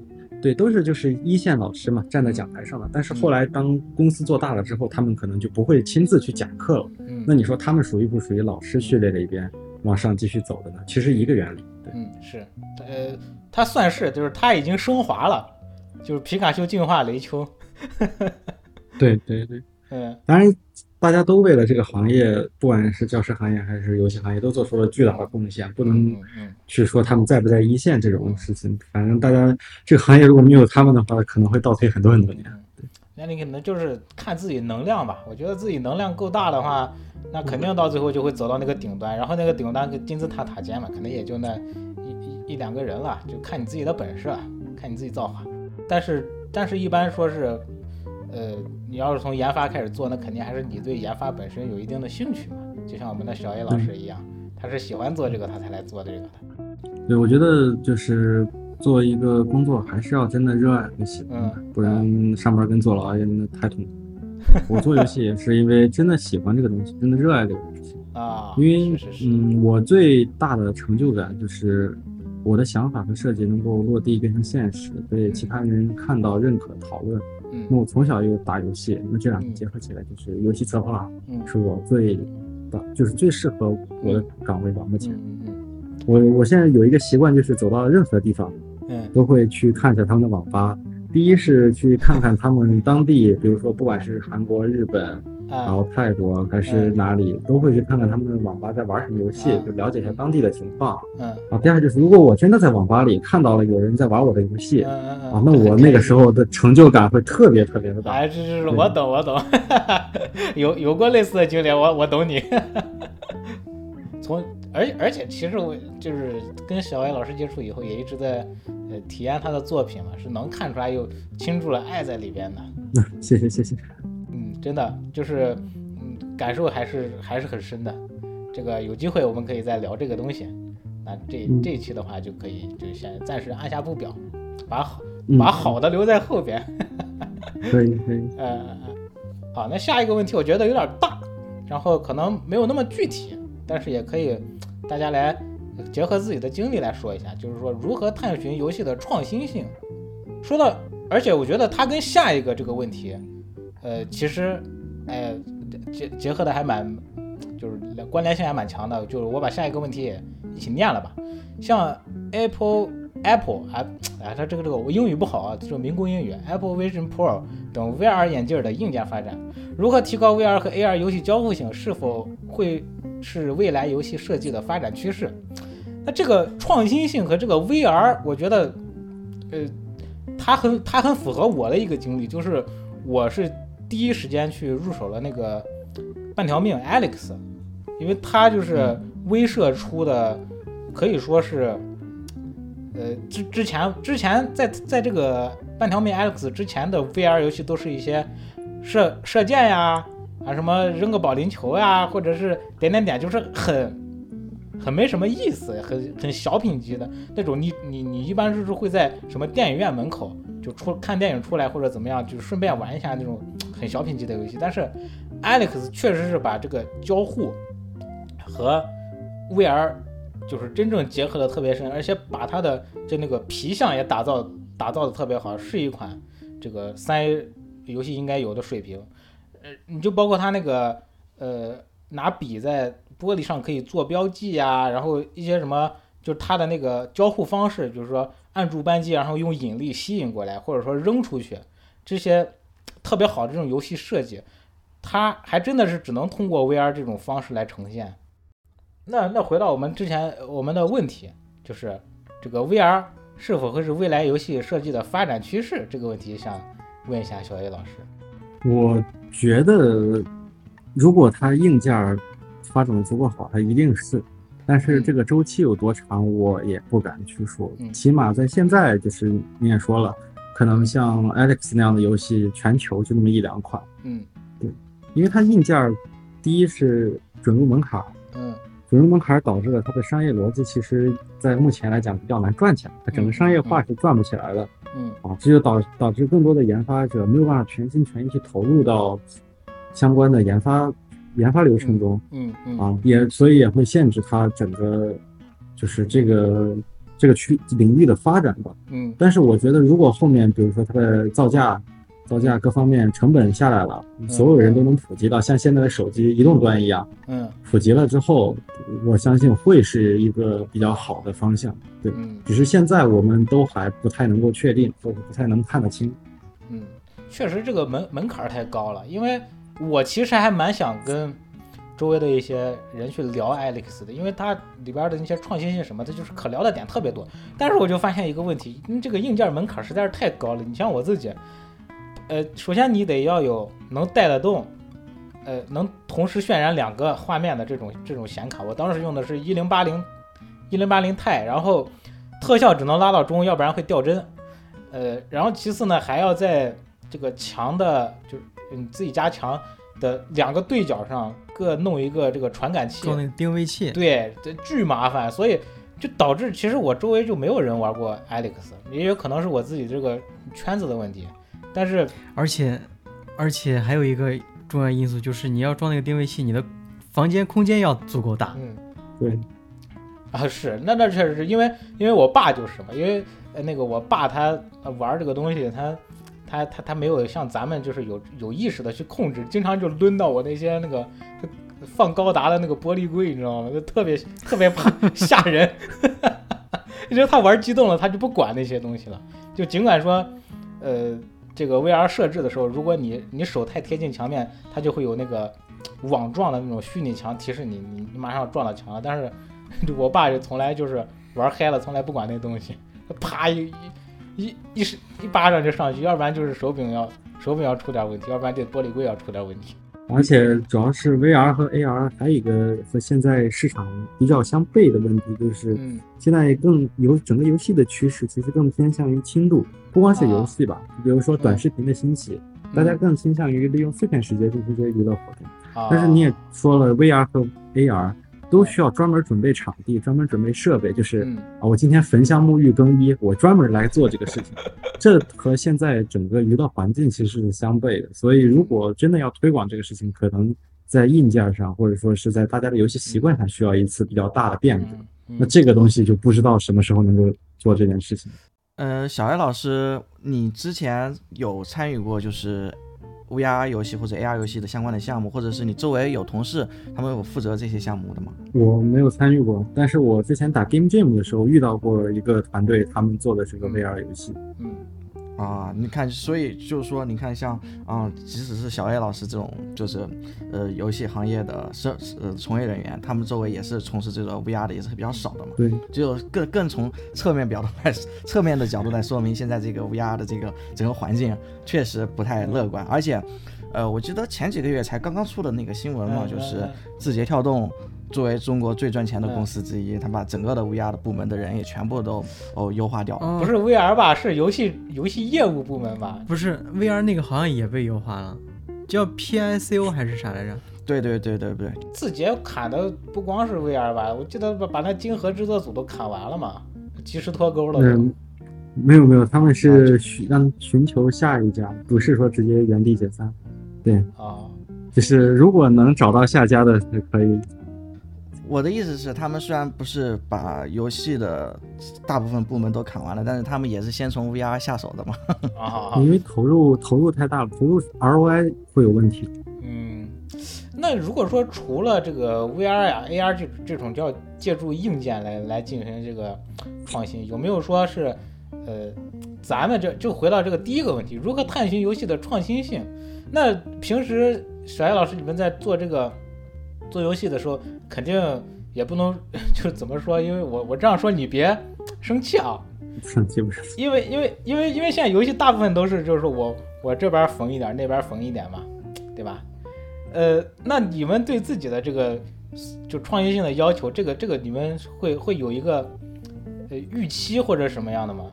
对，都是就是一线老师嘛，站在讲台上的。但是后来当公司做大了之后，他们可能就不会亲自去讲课了。
嗯
那你说他们属于不属于老师序列里边往上继续走的呢？其实一个原理。对，
嗯是，呃，他算是就是他已经升华了，就是皮卡丘进化雷丘，
对对对。
嗯
当然，大家都为了这个行业，不管是教师行业还是游戏行业，都做出了巨大的贡献。不能去说他们在不在一线这种事情。反正大家这个行业如果没有他们的话，可能会倒退很多很多年。
那你可能就是看自己能量吧。我觉得自己能量够大的话，那肯定到最后就会走到那个顶端，然后那个顶端跟金字塔塔尖嘛，可能也就那一一一两个人了，就看你自己的本事了，看你自己造化。但是但是一般说是，呃，你要是从研发开始做，那肯定还是你对研发本身有一定的兴趣嘛。就像我们的小 A 老师一样，他是喜欢做这个，他才来做这个的。
对，我觉得就是做一个工作，还是要真的热爱和喜欢，
嗯
不然上班跟坐牢一样，那太痛苦。我做游戏也是因为真的喜欢这个东西，真的热爱这个东西。
啊，
因为嗯，我最大的成就感就是我的想法和设计能够落地变成现实，被其他人看到、认可、讨论。那
嗯
我从小就打游戏，那这两个结合起来，就是游戏策划
嗯
是我最的，就是最适合我的岗位吧。目前，
嗯嗯
我我现在有一个习惯，就是走到任何地方
嗯
都会去看一下他们的网吧。第一是去看看他们当地，比如说不管是韩国、日本，然后泰国还是哪里，都会去看看他们的网吧在玩什么游戏
啊，
就了解一下当地的情况。
嗯
啊，第二就是如果我真的在网吧里看到了有人在玩我的游戏，啊，那我那个时候的成就感会特别特别的大。
哎，这这是我懂我懂，有有过类似的经历，我我懂你。从而而且其实我就是跟小艾老师接触以后，也一直在呃体验他的作品嘛，是能看出来有倾注了爱在里边的。
谢谢谢谢。
嗯，真的就是嗯感受还是还是很深的。这个有机会我们可以再聊这个东西。那这
嗯
这一期的话就可以就先暂时按下不表，把好
嗯
把好的留在后边。
可 以可以。
呃，好，那下一个问题我觉得有点大，然后可能没有那么具体，但是也可以大家来结合自己的经历来说一下，就是说如何探寻游戏的创新性。说到，而且我觉得它跟下一个这个问题，呃，其实，哎、结结合的还蛮，就是关联性还蛮强的。就是我把下一个问题也一起念了吧，像 Apple Apple 啊，哎，它这个这个我英语不好啊，这个民工英语，Apple Vision Pro 等 VR 眼镜的硬件发展，如何提高 VR 和 AR 游戏交互性，是否会是未来游戏设计的发展趋势？那这个创新性和这个 VR，我觉得，呃，它很它很符合我的一个经历，就是我是第一时间去入手了那个半条命 Alex，因为它就是威社出的，可以说是，呃，之之前之前在在这个半条命 Alex 之前的 VR 游戏都是一些射射箭呀，啊什么扔个保龄球呀，或者是点点点，就是很很没什么意思，很很小品级的那种你。你你一般就是会在什么电影院门口就出看电影出来或者怎么样，就顺便玩一下那种很小品级的游戏。但是 Alex 确实是把这个交互和 VR 就是真正结合的特别深，而且把它的就那个皮相也打造打造的特别好，是一款这个三 A 游戏应该有的水平。呃，你就包括它那个呃拿笔在玻璃上可以做标记呀、然后一些什么，就是它的那个交互方式，就是说按住扳机，然后用引力吸引过来，或者说扔出去，这些特别好的这种游戏设计，它还真的是只能通过 VR 这种方式来呈现。那那回到我们之前我们的问题，就是这个 VR 是否会是未来游戏设计的发展趋势这个问题，想问一下小 A 老师。
我觉得，如果它硬件儿发展的足够好，它一定是。但是这个周期有多长，我也不敢去说。
嗯
起码在现在，就是你也说了，可能像 Alex 那样的游戏，全球就那么一两款，
嗯对
因为它硬件儿，第一是准入门槛儿，
嗯
准入门槛儿导致了它的商业逻辑，其实在目前来讲比较难赚起来，它整个商业化是转不起来的。
嗯
啊，这就导导致更多的研发者没有办法全心全意去投入到相关的研发研发流程中
嗯嗯
啊，也所以也会限制它整个就是这个这个区领域的发展吧。
嗯
但是我觉得，如果后面比如说它的造价、造价各方面成本下来了，所有人都能普及到像现在的手机移动端一样，
嗯
普及了之后，我相信会是一个比较好的方向。对，
嗯
只是现在我们都还不太能够确定，或者不太能看得清。
嗯，确实这个门门槛儿太高了，因为我其实还蛮想跟周围的一些人去聊 Alex 的，因为它里边的那些创新性什么的，就是可聊的点特别多。但是我就发现一个问题，嗯这个硬件门槛儿实在是太高了。你像我自己，呃，首先你得要有能带得动，呃，能同时渲染两个画面的这种这种显卡。我当时用的是一零八零一零八零 Ti，然后特效只能拉到中，要不然会掉帧。呃，然后其次呢，还要在这个墙的，就是你自己家墙的两个对角上各弄一个这个传感器
装，那个定位器，
对，这巨麻烦。所以就导致其实我周围就没有人玩过 Alex，也有可能是我自己这个圈子的问题。但是
而且而且还有一个重要因素就是你要装那个定位器，你的房间空间要足够大。
嗯
对，
啊是，那那确实是因为因为我爸就是嘛，因为呃那个我爸他呃玩这个东西，他他他他没有像咱们就是有有意识的去控制，经常就抡到我那些那个放高达的那个玻璃柜，你知道吗？就特别特别怕 吓人。因为他玩激动了，他就不管那些东西了。就尽管说，呃，这个 VR 设置的时候，如果你你手太贴近墙面，它就会有那个网状的那种虚拟墙提示你，你你马上撞到墙了。但是我爸就从来就是玩嗨了，从来不管那东西，啪一一一一一巴掌就上去，要不然就是手柄要手柄要出点问题，要不然这玻璃柜要出点问题。
而且主要是 VR 和 AR 还有一个和现在市场比较相悖的问题，就是
嗯
现在更游整个游戏的趋势其实更偏向于轻度，不光是游戏吧，比如说短视频的兴起，大家更倾向于利用碎片时间进行一些娱乐活动。
啊，
但是你也说了，VR 和 AR 都需要专门准备场地、专门准备设备，就是
嗯
啊，我今天焚香沐浴更衣，我专门来做这个事情，这和现在整个娱乐环境其实是相悖的。所以，如果真的要推广这个事情，可能在硬件上，或者说是在大家的游戏习惯上，需要一次比较大的变革。
嗯
那这个东西就不知道什么时候能够做这件事情。
呃，小艾老师，你之前有参与过就是 VR 游戏或者 AR 游戏的相关的项目，或者是你周围有同事他们有负责这些项目的吗？
我没有参与过，但是我之前打 Game Jam 的时候遇到过一个团队，他们做的是个 VR 游戏。
嗯
啊，你看，所以就是说，你看像啊、即使是小 A 老师这种，就是呃游戏行业的是呃从业人员，他们周围也是从事这个 VR 的，也是比较少的嘛。
对，
只有更更从侧面表度来，侧面的角度来说明现在这个 VR 的这个整个环境确实不太乐观，而且，呃，我记得前几个月才刚刚出的那个新闻嘛，
嗯
就是
嗯
字节跳动作为中国最赚钱的
嗯
公司之一，他把整个的 VR 的部门的人也全部都哦优化掉
不是 VR 吧，是游戏游戏业务部门吧？
不是 VR 那个好像也被优化了，叫 PICO 还是啥来着？
对对对对对，
字节砍的不光是 VR 吧，我记得把把那金河制作组都砍完了嘛，及时脱钩了。
嗯，没有没有，他们是寻让寻求下一家，不是说直接原地解散。对，
啊，
就是如果能找到下家的，是可以。
我的意思是，他们虽然不是把游戏的大部分部门都砍完了，但是他们也是先从 VR 下手的嘛。
啊，
因为投入投入太大了，投入 ROI 会有问题。
嗯，那如果说除了这个 VR 呀、AR 这这种叫借助硬件来来进行这个创新，有没有说是，呃，咱们这就回到这个第一个问题，如何探寻游戏的创新性？那平时小艾老师你们在做这个做游戏的时候，肯定也不能 就是怎么说，因为我我这样说你别生气啊，
生气不是？
因为因为因为因为现在游戏大部分都是就是说我我这边缝一点，那边缝一点嘛，对吧？呃，那你们对自己的这个就创新性的要求，这个这个你们会会有一个呃预期或者什么样的吗？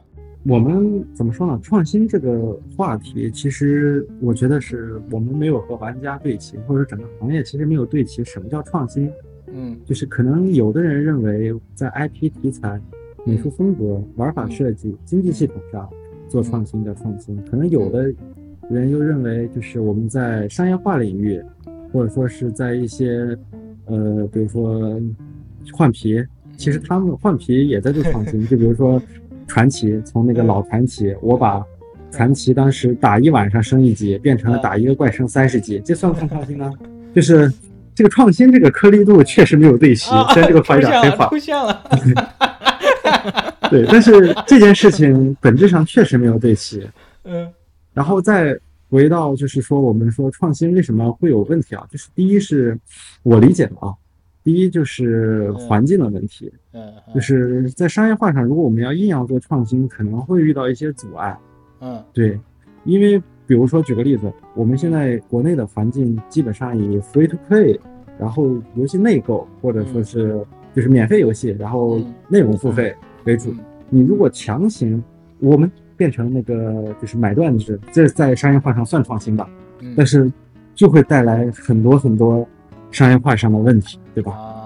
我们怎么说呢？创新这个话题，其实我觉得是我们没有和玩家对齐，或者整个行业其实没有对齐。什么叫创新？
嗯。
就是可能有的人认为在 IP 题材、美术风格、玩法设计、经济系统上做创新的创新，可能有的人又认为就是我们在商业化领域，或者说是在一些呃，比如说换皮，其实他们换皮也在做创新，就比如说传奇，从那个老传奇，我把传奇当时打一晚上升一级，变成了打一个怪升三十级，这算不算创新呢？就是这个创新这个颗粒度确实没有对齐，
啊，
虽然这个发展 黑化，
出现了，
对，但是这件事情本质上确实没有对齐。
嗯
然后再回到就是说，我们说创新为什么会有问题啊？就是第一是我理解的啊，第一就是环境的问题，
嗯
就是在商业化上，如果我们要硬要做创新，可能会遇到一些阻碍。
嗯
对，因为比如说举个例子，我们现在国内的环境基本上以 free to play，然后游戏内购或者说是就是免费游戏，然后
嗯
内容付费为主。你如果强行我们变成那个就是买断制，这在商业化上算创新吧，
嗯
但是就会带来很多很多商业化上的问题，对吧？
啊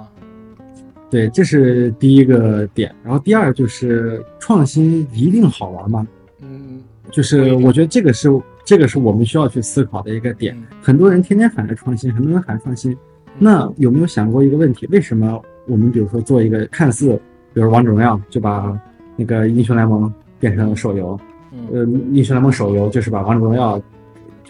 对，这是第一个点。然后第二就是创新一定好玩吗？
嗯，
就是我觉得这个是这个是我们需要去思考的一个点。
嗯
很多人天天喊着创新，很多人喊创新，那有没有想过一个问题？为什么我们比如说做一个看似，比如王者荣耀就把那个英雄联盟变成了手游，
嗯
呃，英雄联盟手游就是把王者荣耀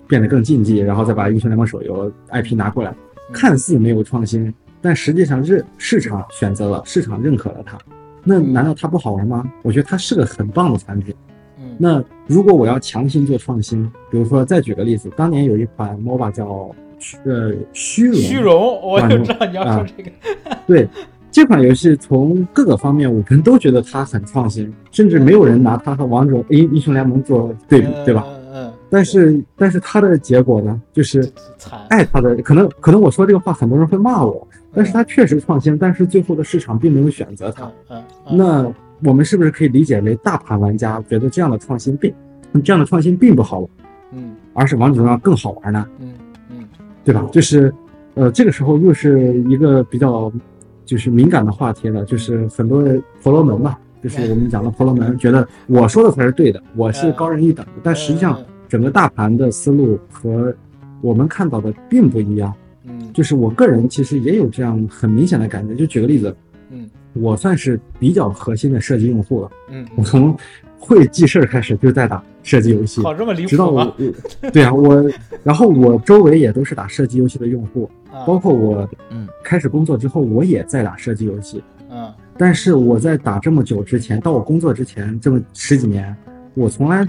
变得更竞技，然后再把英雄联盟手游 IP 拿过来，看似没有创新，但实际上是市场选择了，市场认可了它。那难道它不好玩吗？我觉得它是个很棒的产品。
嗯
那如果我要强行做创新，比如说再举个例子，当年有一款 MOBA 叫虚呃虚荣，
虚荣，我就知道你要说
啊
这个。
对这款游戏从各个方面，我们都觉得它很创新，甚至没有人拿它和王者英英雄联盟做对比，对吧？
嗯嗯，
但是但是它的结果呢，就是。爱它的可能可能我说这个话，很多人会骂我，但是它确实创新，但是最后的市场并没有选择它。
嗯嗯嗯，
那我们是不是可以理解为大盘玩家觉得这样的创新并这样的创新并不好玩，
嗯。
而是王者荣耀更好玩呢？
嗯嗯。
对吧？就是，呃，这个时候又是一个比较就是敏感的话题了，就是很多婆罗门嘛，就是我们讲的婆罗门，觉得我说的才是对的，我是高人一等的，但实际上整个大盘的思路和我们看到的并不一样。
嗯。
就是我个人其实也有这样很明显的感觉，就举个例子，
嗯
我算是比较核心的射击用户了，
嗯，
我从会记事儿开始就在打射击游戏，
好这么离
直到我？对啊，我然后我周围也都是打射击游戏的用户，
啊
包括我
嗯
开始工作之后，我也在打射击游戏。
嗯
但是我在打这么久之前，到我工作之前这么十几年，我从来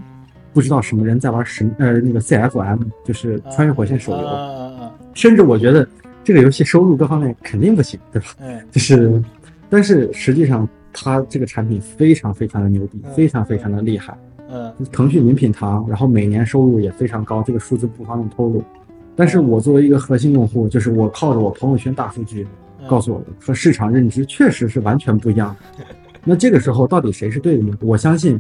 不知道什么人在玩神呃那个 CFM，就是穿越火线手游，甚至我觉得这个游戏收入各方面肯定不行，对吧？
嗯
就是，但是实际上它这个产品非常非常的牛逼，
嗯
非常非常的厉害。
嗯
腾讯名品堂，然后每年收入也非常高，这个数字不方便透露。但是我作为一个核心用户，就是我靠着我朋友圈大数据
嗯，
告诉我的，和市场认知确实是完全不一样的。那这个时候到底谁是对的呢？我相信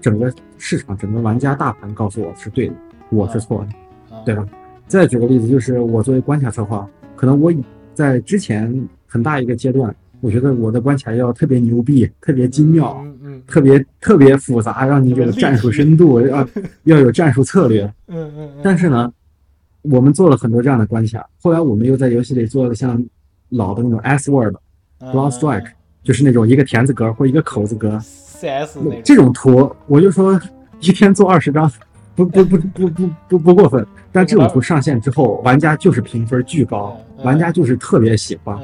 整个市场、整个玩家大盘告诉我是对的，我是错的，
嗯
对吧？再举个例子，就是我作为关卡策划，可能我在之前很大一个阶段，我觉得我的关卡要特别牛逼、特别精妙，
嗯嗯。
特别特别复杂，让你有战术深度，要要有战术策略。
嗯嗯，
但是呢，我们做了很多这样的关卡，后来我们又在游戏里做了像老的那种 S word
嗯
Blood Strike，就是那种一个田字格或一个口字格。
CS 那
这种图，我就说一天做二十张，不不不不不不不过分。但这种图上线之后，玩家就是评分巨高，
嗯
玩家就是特别喜欢。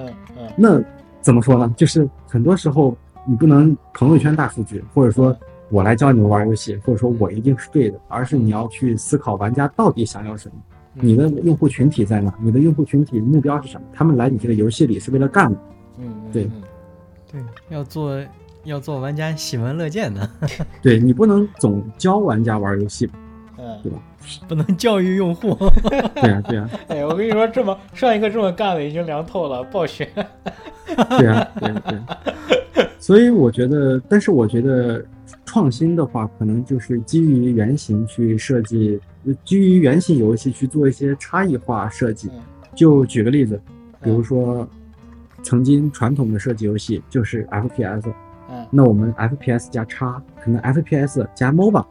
那怎么说呢？就是很多时候你不能朋友圈大数据，或者说我来教你们玩游戏，或者说我一定是对的，而是你要去思考玩家到底想要什么，
嗯。
你的用户群体在哪，你的用户群体目标是什么，他们来你这个游戏里是为了干嘛？
嗯
对。
对，要做要做玩家喜闻乐见的，
对你不能总教玩家玩游戏吧，
嗯
对吧？
不能教育用户。
对呀、对呀、
哎，我跟你说，这么上一个这么干的已经凉透了，暴雪。
对呀、对呀、对呀、所以我觉得，但是我觉得创新的话，可能就是基于原型去设计，呃基于原型游戏去做一些差异化设计。
嗯
就举个例子，比如说，曾经传统的设计游戏就是 FPS，
嗯
那我们 FPS 加叉，可能 FPS 加 MOBA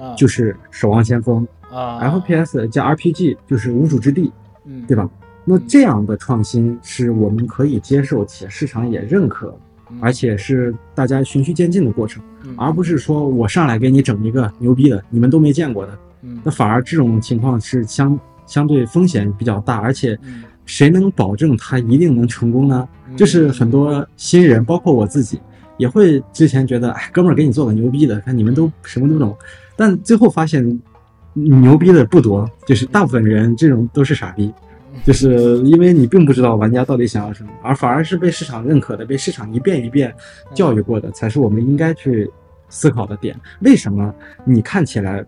嗯，
就是守望先锋、
啊。
FPS 加 RPG 就是无主之地，
嗯。
对吧？那这样的创新是我们可以接受且市场也认可，
嗯。
而且是大家循序渐进的过程，
嗯。
而不是说我上来给你整一个牛逼的，你们都没见过的，
嗯。
那反而这种情况是相相对风险比较大，而且
嗯。
谁能保证它一定能成功呢？
嗯。
就是很多新人，包括我自己，也会之前觉得，哎，哥们儿给你做个牛逼的，看你们都什么都懂，但最后发现牛逼的不多，就是大部分人这种都是傻逼，就是因为你并不知道玩家到底想要什么，而反而是被市场认可的，被市场一遍一遍教育过的，才是我们应该去思考的点。为什么你看起来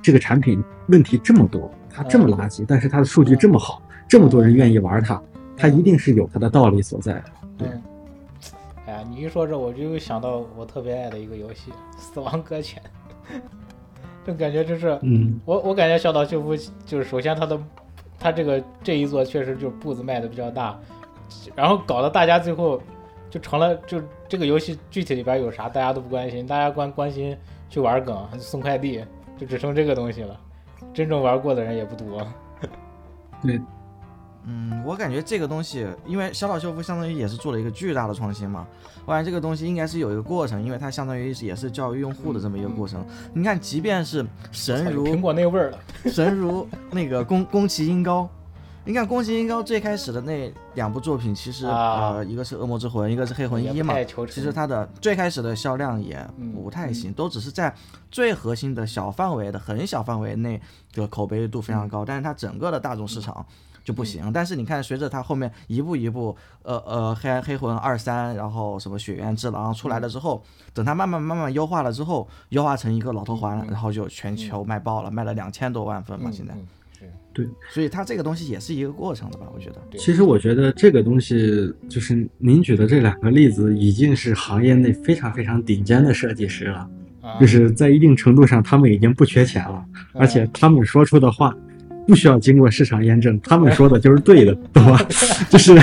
这个产品问题这么多，它这么垃圾，但是它的数据这么好，这么多人愿意玩它，它一定是有它的道理所在。对。
嗯，哎呀，你一说这，我就想到我特别爱的一个游戏《死亡搁浅》，就感觉就是
嗯，
我我感觉小岛秀夫就是首先他的他这个这一座确实就是步子迈的比较大，然后搞得大家最后就成了就这个游戏具体里边有啥大家都不关心，大家关关心去玩梗送快递，就只剩这个东西了，真正玩过的人也不多。
嗯，我感觉这个东西，因为小岛秀夫相当于也是做了一个巨大的创新嘛，我感觉这个东西应该是有一个过程，因为它相当于也是教育用户的这么一个过程。你看，即便是神如
苹果那味儿了，
神如那个宫宫崎英高，你看宫崎英高最开始的那两部作品，其实、
啊。
呃一个是恶魔之魂，一个是黑魂一嘛。其实它的最开始的销量也
嗯
不太行，都只是在最核心的小范围的很小范围内的口碑度非常高，但是它整个的大众市场就不行。但是你看，随着他后面一步一步，呃呃，黑暗黑魂二三，然后什么雪原之狼出来了之后，等他慢慢慢慢优化了之后，优化成一个老头环，然后就全球卖爆了，卖了两千多万份嘛，
嗯
现在。
嗯是
所以它这个东西也是一个过程的吧，我觉得。
其实我觉得这个东西，就是您举的这两个例子，已经是行业内非常非常顶尖的设计师了。
啊，
就是在一定程度上，他们已经不缺钱了，而且他们说出的话不需要经过市场验证，他们说的就是对的，懂吧？就是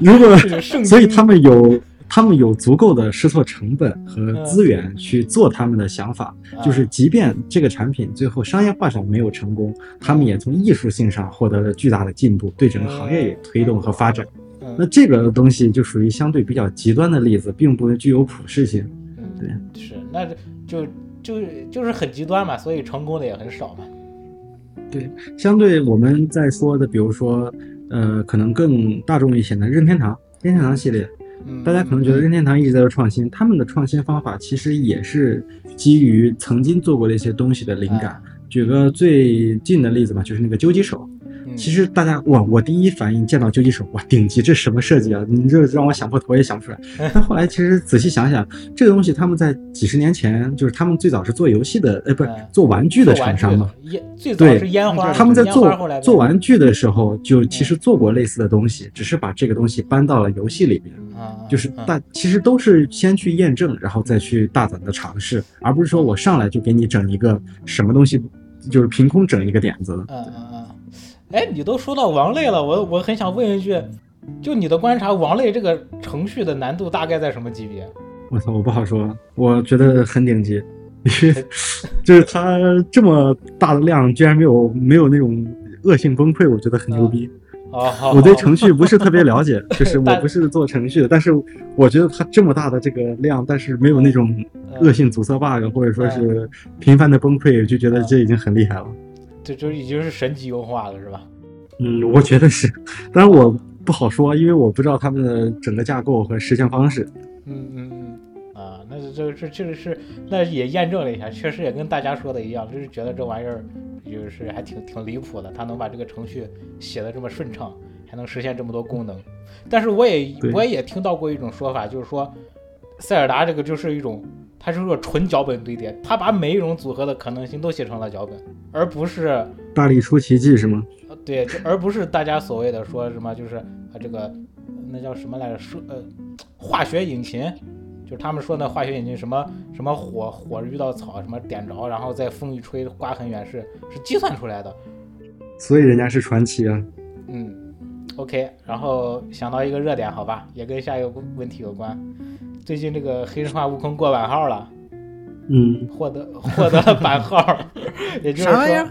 如果所以他们有他们有足够的试错成本和资源去做他们的想法，
啊
就是即便这个产品最后商业化上没有成功，他们也从艺术性上获得了巨大的进步，对整个行业有推动和发展。
嗯
那这个东西就属于相对比较极端的例子，并不具有普适性。
对是那就就就是很极端嘛，所以成功的也很少嘛。
相对我们在说的，比如说，呃，可能更大众一些的任天堂，任天堂系列，
嗯，
大家可能觉得任天堂一直在做创新，他们的创新方法其实也是基于曾经做过的一些东西的灵感。举个最近的例子吧，就是那个究极手。
嗯
其实大家我，我第一反应见到究极手，哇，顶级，这什么设计啊？你这让我想破头也想不出来。但后来其实仔细想想，这个东西他们在几十年前，就是他们最早是做游戏的，呃，不是
嗯
做玩具的厂商嘛。
烟最早
对
是烟花，
他们在做做玩具的时候，就其实做过类似的东西，只是把这个东西搬到了游戏里面。
啊，
就是
嗯
大其实都是先去验证，然后再去大胆的尝试，而不是说我上来就给你整一个什么东西，就是凭空整一个点子。
嗯嗯嗯，哎，你都说到王类了，我我很想问一句，就你的观察，王类这个程序的难度大概在什么级别？
我操，我不好说，我觉得很顶级，因为 就是它这么大的量，居然没有没有那种恶性崩溃，我觉得很牛逼。
哦，
我对程序不是特别了解，就是我不是做程序的，但是我觉得它这么大的这个量，但是没有那种恶性阻塞 bug 或者说是频繁的崩溃，就觉得这已经很厉害了。
这就已经是神级优化了，是吧？
嗯，我觉得是，但是我不好说，因为我不知道他们的整个架构和实现方式。
嗯嗯嗯，啊，那这这确实是，那也验证了一下，确实也跟大家说的一样，就是觉得这玩意儿就是还挺挺离谱的，它能把这个程序写的这么顺畅，还能实现这么多功能。但是我也
对
我也听到过一种说法，就是说塞尔达这个就是一种，它是个纯脚本堆叠，它把每一种组合的可能性都写成了脚本，而不是
大力出奇迹是吗？
呃对，就而不是大家所谓的说什么就是啊这个那叫什么来着？说呃化学引擎，就是他们说那化学引擎什么什么火火遇到草什么点着，然后再风一吹刮很远是是计算出来的。
所以人家是传奇啊。
嗯，OK，然后想到一个热点，好吧，也跟下一个问题有关。最近这个黑神话悟空过版号了，
嗯，
获得 获得了版号，也就是说，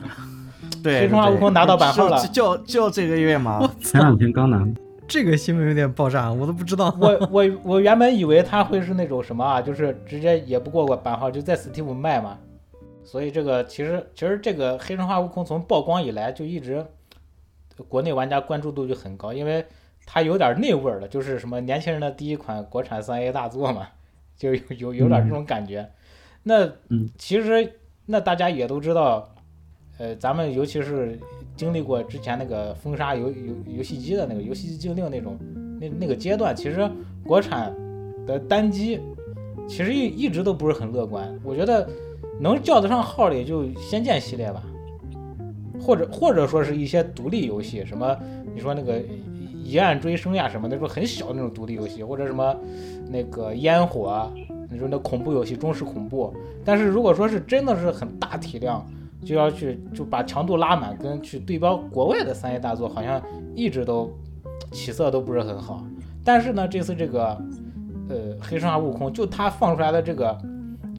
对，
黑神话悟空拿到版号了
就就就这个月嘛。
前两天刚拿。
这个新闻有点爆炸，我都不知道。
我我我原本以为他会是那种什么啊，就是直接也不过过版号，就在 Steam 卖嘛。所以这个其实其实这个黑神话悟空从曝光以来就一直国内玩家关注度就很高，因为它有点那味儿了，就是什么年轻人的第一款国产三 A 大作嘛，就有有有点这种感觉。那
嗯
其实那大家也都知道，呃，咱们尤其是经历过之前那个封杀游游游戏机的那个游戏机禁令那种那那个阶段，其实国产的单机其实一一直都不是很乐观。我觉得能叫得上号的也就《仙剑》系列吧，或者或者说是一些独立游戏，什么你说那个《一案追声》呀什么，那种很小的那种独立游戏，或者什么那个烟火，你说那恐怖游戏，中式恐怖。但是如果说是真的是很大体量，就要去就把强度拉满，跟去对标国外的三 A 大作，好像一直都起色都不是很好。但是呢，这次这个呃黑神话悟空，就他放出来的这个，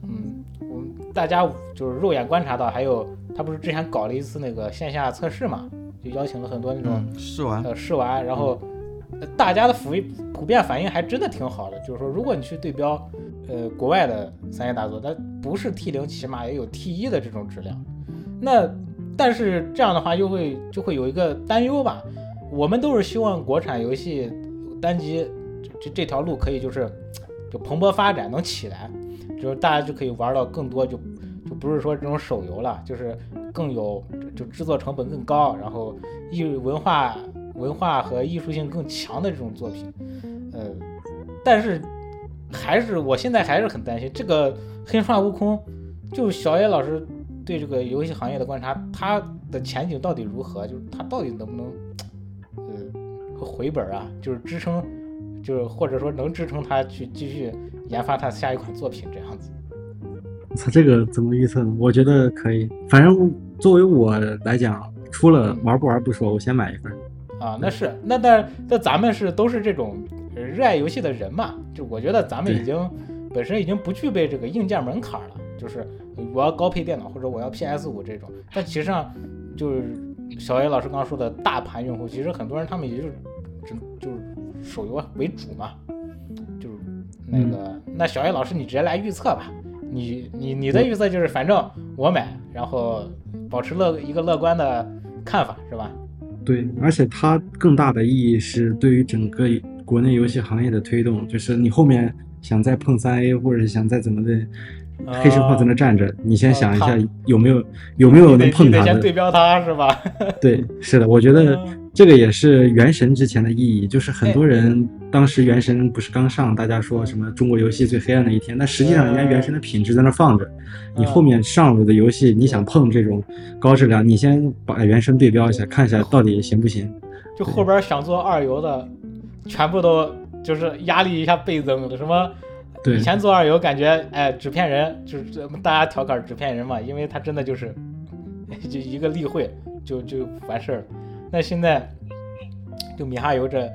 嗯，我们大家就是肉眼观察到，还有他不是之前搞了一次那个线下测试嘛，就邀请了很多那种
嗯，试玩，
呃试玩，然后呃大家的普普遍反应还真的挺好的，就是说如果你去对标呃国外的三 A 大作，它不是 T 零，起码也有 T 一的这种质量。那但是这样的话又会就会有一个担忧吧，我们都是希望国产游戏单机这这这条路可以就是就蓬勃发展，能起来，就是大家就可以玩到更多就。不是说这种手游了，就是更有就制作成本更高，然后艺文化文化和艺术性更强的这种作品，呃，但是还是我现在还是很担心这个黑神话悟空，就小野老师对这个游戏行业的观察，它的前景到底如何？就是它到底能不能呃回本啊？就是支撑，就是或者说能支撑它去继续研发它下一款作品这样子。
操，这个怎么预测呢？我觉得可以。反正作为我来讲，除了玩不玩不说，我先买一份。
啊，那是那但那咱们是都是这种呃热爱游戏的人嘛，就我觉得咱们已经本身已经不具备这个硬件门槛了，就是我要高配电脑或者我要 PS 五这种。但其实上就是小 A 老师刚刚说的大盘用户，其实很多人他们也就是只就是手游为主嘛，就是那个、那小 A 老师你直接来预测吧，你你你的预测就是反正我买，然后保持乐一个乐观的看法是吧？
对，而且它更大的意义是对于整个国内游戏行业的推动，就是你后面想再碰三 A，或者是想再怎么的，黑神话在那站着，你先想一下有没有有没有能碰它的。
先对标它是吧？
对，是的，我觉得这个也是原神之前的意义，就是很多人当时原神不是刚上，大家说什么中国游戏最黑暗的一天，但实际上人家原神的品质在那放着，你后面上了的游戏，你想碰这种高质量，你先把原神对标一下，看一下到底行不行。
就后边想做二游的，全部都就是压力一下倍增的。什么
对
以前做二游感觉哎纸片人就是大家调侃纸片人嘛，因为他真的就是 就一个例会就就完事儿了。那现在就米哈游这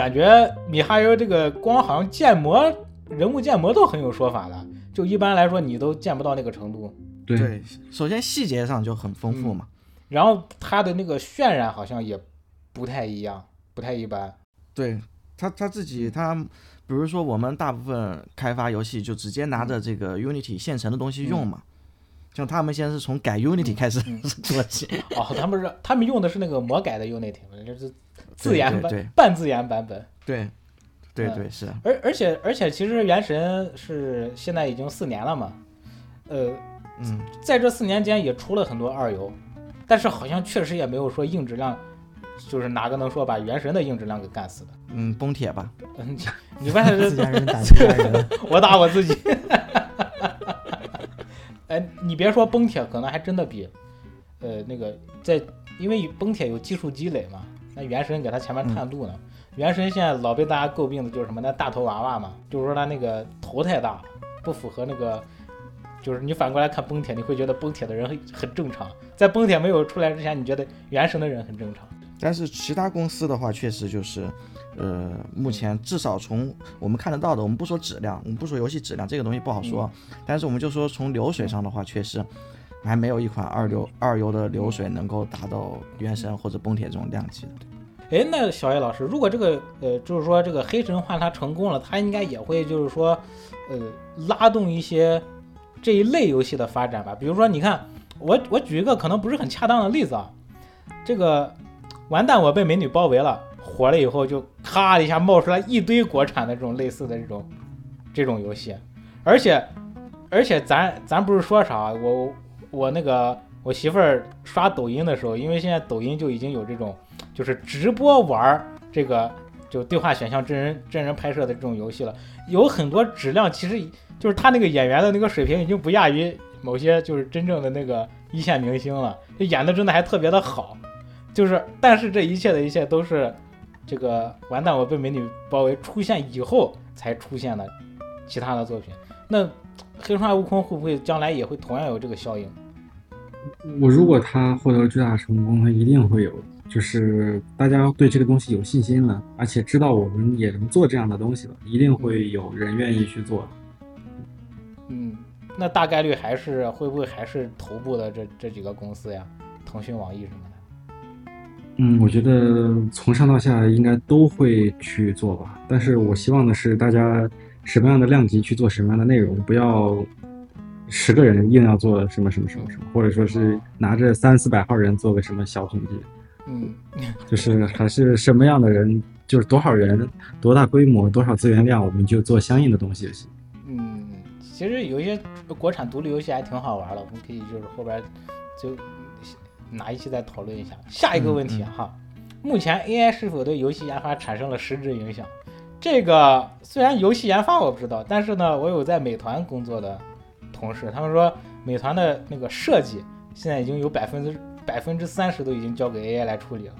感觉米哈游这个光好像建模人物建模都很有说法的，就一般来说你都见不到那个程度。
对，
对，首先细节上就很丰富嘛。
然后它的那个渲染好像也不太一样，不太一般。
对他他自己他，比如说我们大部分开发游戏就直接拿着这个 Unity 现成的东西用嘛，像他们现在是从改 Unity 开始
嗯
做起。
哦，他们是他们用的是那个魔改的 Unity，就是自研版
对对对
半自研版本。
对，对
嗯
对是，
而而且而且，其实原神是现在已经四年了嘛，呃，
嗯，
在这四年间也出了很多二游，但是好像确实也没有说硬质量，就是哪个能说把原神的硬质量给干死的？
嗯，崩铁吧，
嗯，你你发现
自家人打自家人，
我打我自己。哎，你别说崩铁，可能还真的比，呃，那个在，因为崩铁有技术积累嘛，那原神给他前面探路呢。原神现在老被大家诟病的就是什么？那大头娃娃嘛，就是说他那个头太大了，不符合那个，就是你反过来看崩铁，你会觉得崩铁的人很很正常，在崩铁没有出来之前，你觉得原神的人很正常。
但是其他公司的话，确实就是，呃，目前至少从我们看得到的，我们不说质量，我们不说游戏质量这个东西不好说，但是我们就说从流水上的话，确实还没有一款二流二游的流水能够达到原神或者崩铁这种量级的。
哎，那小叶老师，如果这个呃，就是说这个黑神话它成功了，它应该也会就是说，呃，拉动一些这一类游戏的发展吧。比如说，你看我我举一个可能不是很恰当的例子啊，这个完蛋，我被美女包围了，火了以后就咔一下冒出来一堆国产的这种类似的这种这种游戏，而且而且咱咱不是说啥，我我那个我媳妇儿刷抖音的时候，因为现在抖音就已经有这种。就是直播玩这个就对话选项真人真人拍摄的这种游戏了，有很多质量其实就是他那个演员的那个水平已经不亚于某些就是真正的那个一线明星了，就演的真的还特别的好，就是但是这一切的一切都是这个完蛋我被美女包围出现以后才出现的其他的作品，那黑神话悟空会不会将来也会同样有这个效应？
我如果他获得巨大成功，他一定会有就是大家对这个东西有信心了，而且知道我们也能做这样的东西了，一定会有人愿意去做。
嗯，那大概率还是会不会还是头部的这这几个公司呀？腾讯、网易什么的。
嗯，我觉得从上到下应该都会去做吧。但是我希望的是，大家什么样的量级去做什么样的内容，不要十个人硬要做什么什么什么什么，或者说是拿着三四百号人做个什么小统计。
嗯，
就是还是什么样的人，就是多少人、多大规模、多少资源量，我们就做相应的东西就行。
嗯，其实有一些国产独立游戏还挺好玩的，我们可以就是后边就拿一期再讨论一下。下一个问题哈，目前 AI 是否对游戏研发产生了实质影响？这个虽然游戏研发我不知道，但是呢，我有在美团工作的同事，他们说美团的那个设计现在已经有百分之百分之三十都已经交给 AI 来处理了。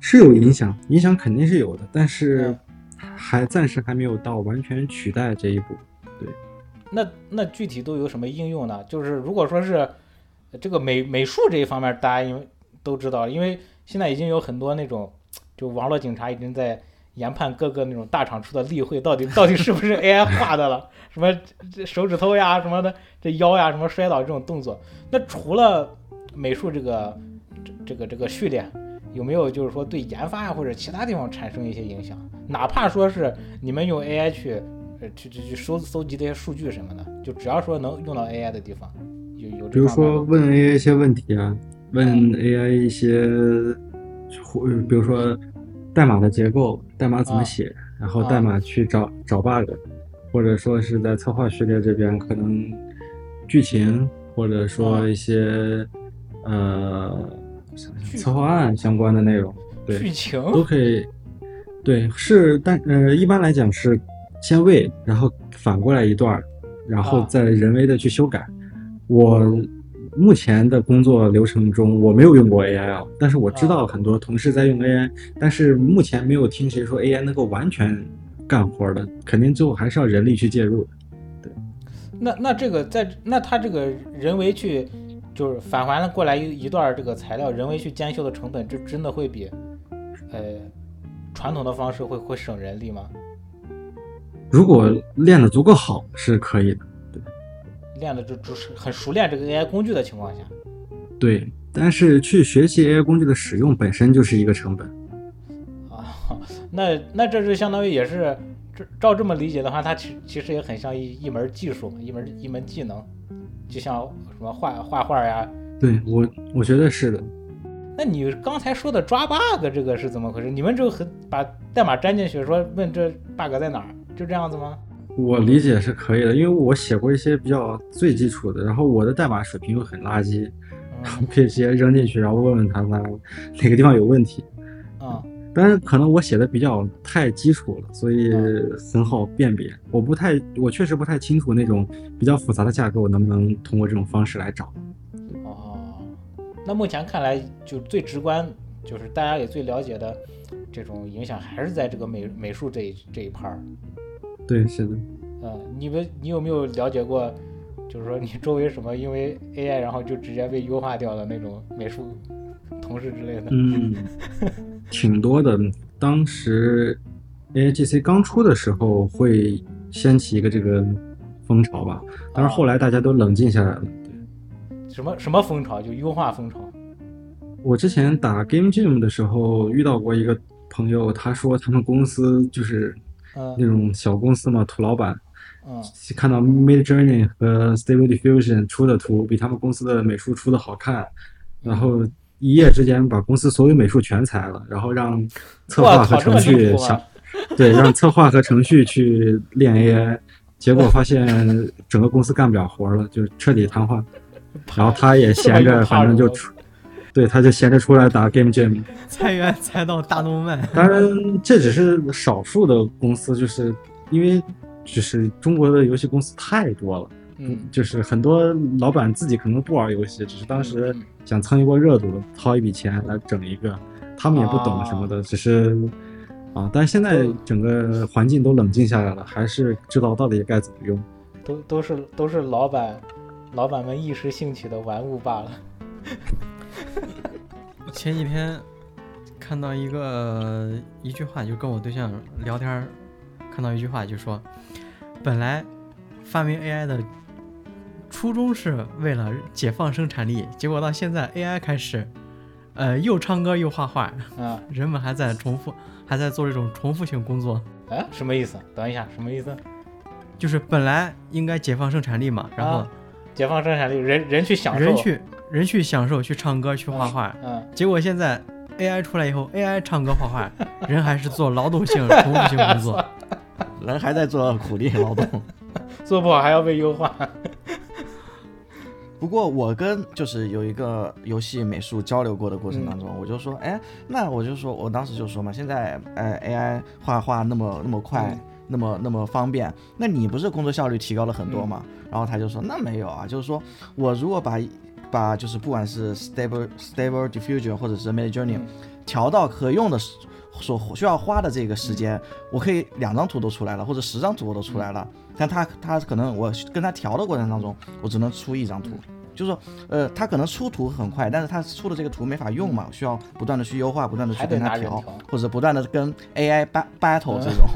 是有影响，影响肯定是有的，但是
嗯
还暂时还没有到完全取代这一步。
对那那具体都有什么应用呢？就是如果说是呃这个美美术这一方面，大家因为都知道，因为现在已经有很多那种就网络警察已经在研判各个那种大厂出的例会到底到底是不是 AI 画的了，什么这手指头呀什么的，这腰呀什么摔倒这种动作。那除了美术这个这这个这个序列，有没有就是说对研发呀或者其他地方产生一些影响？哪怕说是你们用 AI 去呃去去去搜搜集这些数据什么的，就只要说能用到 AI 的地方，有有
比如说问 AI 一些问题啊，问 AI 一些，或比如说代码的结构，代码怎么写，然后代码去找找 bug，或者说是在策划序列这边可能剧情，或者说一些呃策划案相关的内容，对，
剧情。
都可以。对，是，但呃，一般来讲是先喂，然后反过来一段，然后
啊
再人为的去修改。我目前的工作流程中，我没有用过 AI 啊，但是我知道
啊
很多同事在用 AI，但是目前没有听谁说 AI 能够完全干活的，肯定最后还是要人力去介入的。
那那这个在那他这个人为去就是返还了过来一一段儿这个材料，人为去监修的成本，这真的会比呃传统的方式会会省人力吗？
如果练得足够好，是可以的。
练的就就是很熟练这个 AI 工具的情况下，
对，但是去学习 AI 工具的使用本身就是一个成本。
啊，那那这就相当于也是，这照这么理解的话，它其其实也很像一一门技术，一门一门技能，就像什么画画画呀。
对我，我觉得是的。
那你刚才说的抓 bug 这个是怎么回事？你们就很把代码粘进去，说问这 bug 在哪儿，就这样子吗？
我理解是可以的，因为我写过一些比较最基础的，然后我的代码水平又很垃圾，然后
嗯
可以直接扔进去，然后问问他哪哪个地方有问题。
啊、
但是可能我写的比较太基础了，所以很好辨别。我不太，我确实不太清楚那种比较复杂的架构能不能通过这种方式来找。
哦，那目前看来，就最直观，就是大家也最了解的这种影响，还是在这个美美术这一这一块儿。
对，是的。
嗯，你们你有没有了解过，就是说你周围什么因为 AI 然后就直接被优化掉的那种美术同事之类的？
嗯，挺多的。当时 AIGC 刚出的时候，会掀起一个这个风潮吧，但是后来大家都冷静下来了。
对什么什么风潮？就优化风潮。
我之前打 Game Jam 的时候遇到过一个朋友，他说他们公司就是那
嗯
种小公司嘛，土老板，
嗯。
看到 Mid Journey 和 Stable Diffusion 出的图比他们公司的美术出的好看，然后一夜之间把公司所有美术全裁了，然后让策划和程序想，对，让策划和程序去练 AI，结果发现整个公司干不了活了，就彻底瘫痪。然后他也闲着，反正就出，对，他就闲着出来打 Game Jam。
裁员裁到大动脉。
当然，这只是少数的公司，就是因为就是中国的游戏公司太多了，
嗯
就是很多老板自己可能不玩游戏，只是当时
嗯
想蹭一波热度，掏一笔钱来整一个，他们也不懂什么的，只是啊，但是现在整个环境都冷静下来了，还是知道到底该怎么用。
都都是都是老板老板们一时兴起的玩物罢了。
前几天看到一个一句话，就跟我对象聊天，看到一句话就说，本来发明 AI 的初衷是为了解放生产力，结果到现在 AI 开始，呃，又唱歌又画画，
啊，
人们还在重复，还在做这种重复性工作。
哎，什么意思？等一下，什么意思？
就是本来应该解放生产力嘛，然后
啊解放生产力，人人去享受，
人去人去享受，去唱歌，去画画，
嗯，
结果现在 AI 出来以后，AI 唱歌画画，人还是做劳动性、重复性工作。
人还在做苦力劳动。
做不好还要被优化。
不过我跟就是有一个游戏美术交流过的过程当中，我就说，哎，那我就说我当时就说嘛，现在呃 AI 画画那么那么快，
嗯
那么那么方便，那你不是工作效率提高了很多吗？然后他就说，那没有啊，就是说我如果把把就是不管是 stable stable diffusion 或者是 mid journey
嗯
调到可用的所需要花的这个时间，我可以两张图都出来了，或者十张图我都出来了。但他他可能我跟他调的过程当中，我只能出一张图，就是说，呃，他可能出图很快，但是他出的这个图没法用嘛，需要不断的去优化，不断的去跟他调
调，
或者不断的跟 AI bat battle 这种。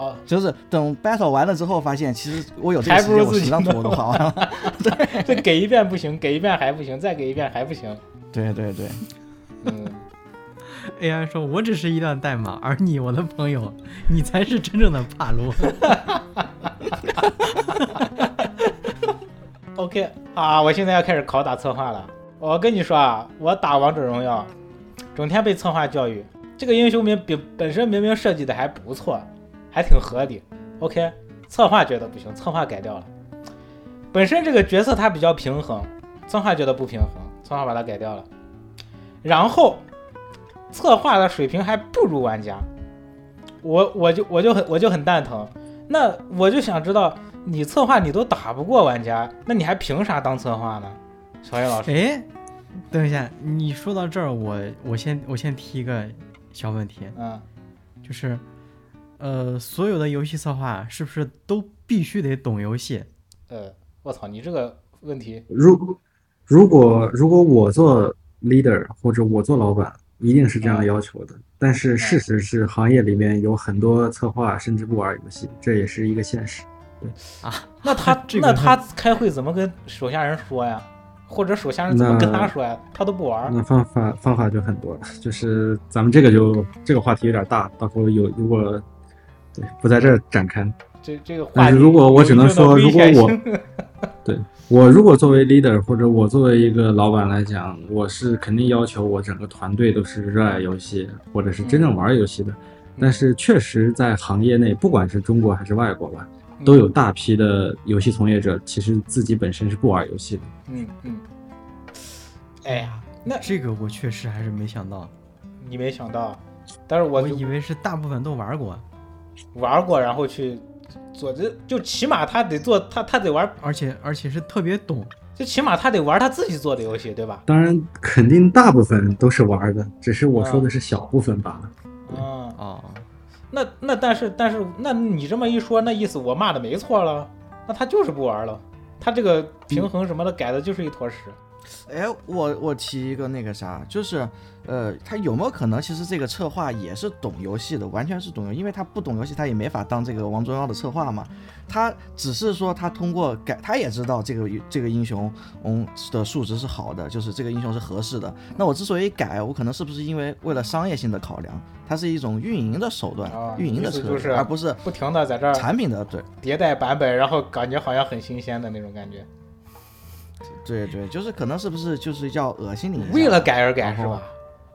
哦，
就是等 battle 完了之后，发现其实我有这个
还不如
时间，我
自己
十张图我都
弄
画完了。
这给一遍不行，给一遍还不行，再给一遍还不行。
对对对，
嗯
，AI 说：“我只是一段代码，而你，我的朋友，你才是真正的帕鲁。
OK 啊，我现在要开始拷打策划了。我跟你说啊，我打王者荣耀，整天被策划教育，这个英雄名本本身明明设计的还不错，还挺合理。OK，策划觉得不行，策划改掉了。本身这个角色他比较平衡，策划觉得不平衡，策划把它改掉了。然后策划的水平还不如玩家，我我就我就很我就很蛋疼。那我就想知道，你策划你都打不过玩家，那你还凭啥当策划呢？小叶老”师，
哎，等一下，你说到这儿，我我先我先提一个小问题，
嗯，
就是，呃，所有的游戏策划是不是都必须得懂游戏？
呃，我操，你这个问题，
如如果如果我做 leader 或者我做老板，一定是这样要求的。但是事实是，行业里面有很多策划甚至不玩游戏，这也是一个现实。
对啊那他、
这个
那他开会怎么跟手下人说呀？或者手下人怎么跟他说呀？他都不玩。
那方法方法就很多了，就是咱们这个就这个话题有点大，到时候有如果对不在这儿展开。
这这个话
但是如果我只能说如果我 对我如果作为 leader 或者我作为一个老板来讲，我是肯定要求我整个团队都是热爱游戏或者是真正玩游戏的。但是确实在行业内，不管是中国还是外国吧，都有大批的游戏从业者，其实自己本身是不玩游戏的。
嗯嗯。哎呀，那
这个我确实还是没想到，
你没想到，但是我
我以为是大部分都玩过，
玩过，然后去做，这就起码他得做，他他得玩，
而且而且是特别懂。
就起码他得玩他自己做的游戏，对吧？
当然，肯定大部分都是玩的，只是我说的是小部分罢了。
嗯，
哦，
那那但是但是，那你这么一说，那意思我骂的没错了，那他就是不玩了，他这个平衡什么的改的就是一坨屎。
哎，我我提一个那个啥，就是，呃，他有没有可能其实这个策划也是懂游戏的，完全是懂游，因为他不懂游戏，他也没法当这个王者荣耀的策划嘛。他只是说他通过改，他也知道这个这个英雄嗯的数值是好的，就是这个英雄是合适的。那我之所以改，我可能是不是因为为了商业性的考量，它是一种运营的手段，
啊
运营的策略，
就是
而不是
不停的在这儿
产品的对。
迭代版本，然后感觉好像很新鲜的那种感觉，
对对，就是可能是不是就是要恶心你
为了改而改是吧？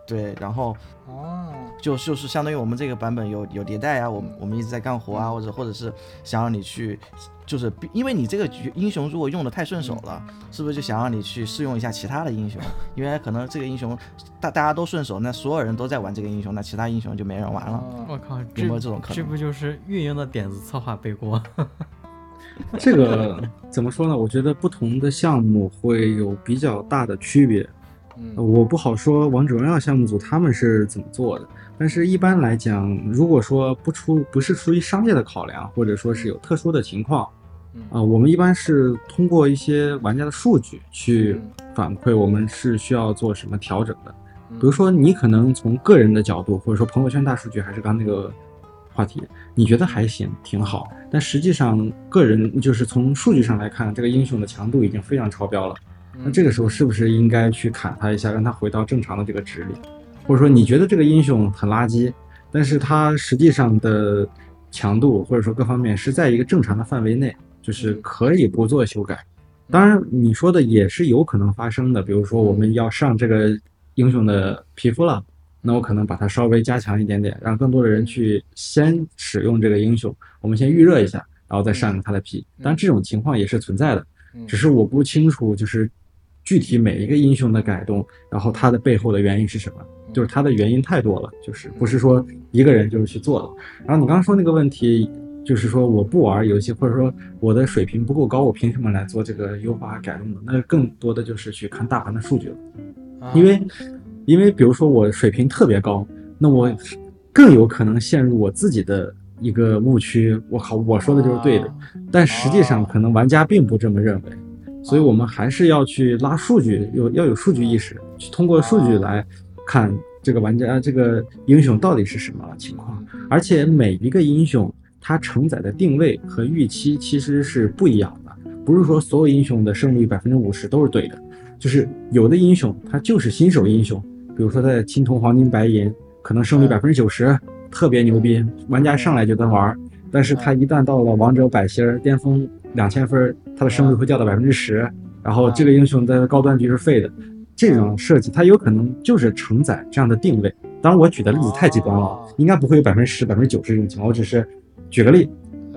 对，然后
哦，
就就是相当于我们这个版本有有迭代啊，我们我们一直在干活啊，或者或者是想让你去，就是因为你这个局英雄如果用的太顺手了，是不是就想让你去试用一下其他的英雄？因为可能这个英雄大大家都顺手，那所有人都在玩这个英雄，那其他英雄就没人玩了。
嗯
我靠，
有
这
没有这种可能？
这不就是运营的点子策划背锅？
这个怎么说呢？我觉得不同的项目会有比较大的区别。
嗯
我不好说王者荣耀项目组他们是怎么做的，但是一般来讲，如果说不出不是出于商业的考量，或者说是有特殊的情况，
嗯
啊、我们一般是通过一些玩家的数据去
嗯
反馈我们是需要做什么调整的。比如说你可能从个人的角度，或者说朋友圈大数据，还是刚那个话题，你觉得还行，挺好，但实际上个人就是从数据上来看，这个英雄的强度已经非常超标了。那这个时候是不是应该去砍他一下，让他回到正常的这个值里？或者说你觉得这个英雄很垃圾，但是他实际上的强度或者说各方面是在一个正常的范围内，就是可以不做修改。当然你说的也是有可能发生的，比如说我们要上这个英雄的皮肤了，那我可能把它稍微加强一点点，让更多的人去先使用这个英雄，我们先预热一下，然后再上他的皮。当然这种情况也是存在的，只是我不清楚就是具体每一个英雄的改动，然后它的背后的原因是什么。就是它的原因太多了，就是不是说一个人就是去做的。然后你刚刚说那个问题，就是说我不玩游戏，或者说我的水平不够高，我凭什么来做这个优化改动呢？那更多的就是去看大盘的数据了。因为，因为比如说我水平特别高，那我更有可能陷入我自己的一个误区。我靠，我说的就是对的，但实际上可能玩家并不这么认为。所以我们还是要去拉数据，有要有数据意识，去通过数据来。看这个玩家这个英雄到底是什么情况，而且每一个英雄它承载的定位和预期其实是不一样的，不是说所有英雄的胜率百分之五十都是对的，就是有的英雄他就是新手英雄，比如说在青铜、黄金、白银，可能胜率百分之九十，特别牛逼，玩家上来就能玩，但是他一旦到了王者百星巅峰两千分，他的胜率会掉到百分之十，然后这个英雄在高端局是废的。这种设计，它有可能就是承载这样的定位。当然，我举的例子太极端了，应该不会有百分之十、百分之九十这种情况。我只是举个例。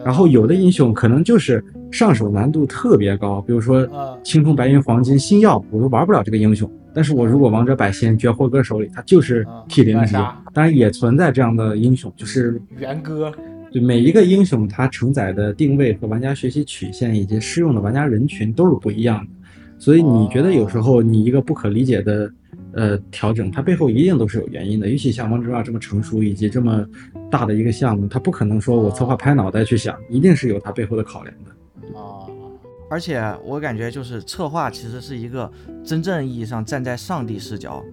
然后有的英雄可能就是上手难度特别高，比如说青铜、白银、黄金、星耀，我都玩不了这个英雄。但是我如果王者百仙、绝活哥手里，他就是 T 零级。当然也存在这样的英雄，就是
元哥。
对每一个英雄，它承载的定位和玩家学习曲线以及适用的玩家人群都是不一样的。所以你觉得有时候你一个不可理解的，呃，调整，它背后一定都是有原因的。尤其像王者荣耀这么成熟以及这么大的一个项目，它不可能说我策划拍脑袋去想，一定是有它背后的考量的。
啊，而且我感觉就是策划其实是一个真正意义上站在上帝视角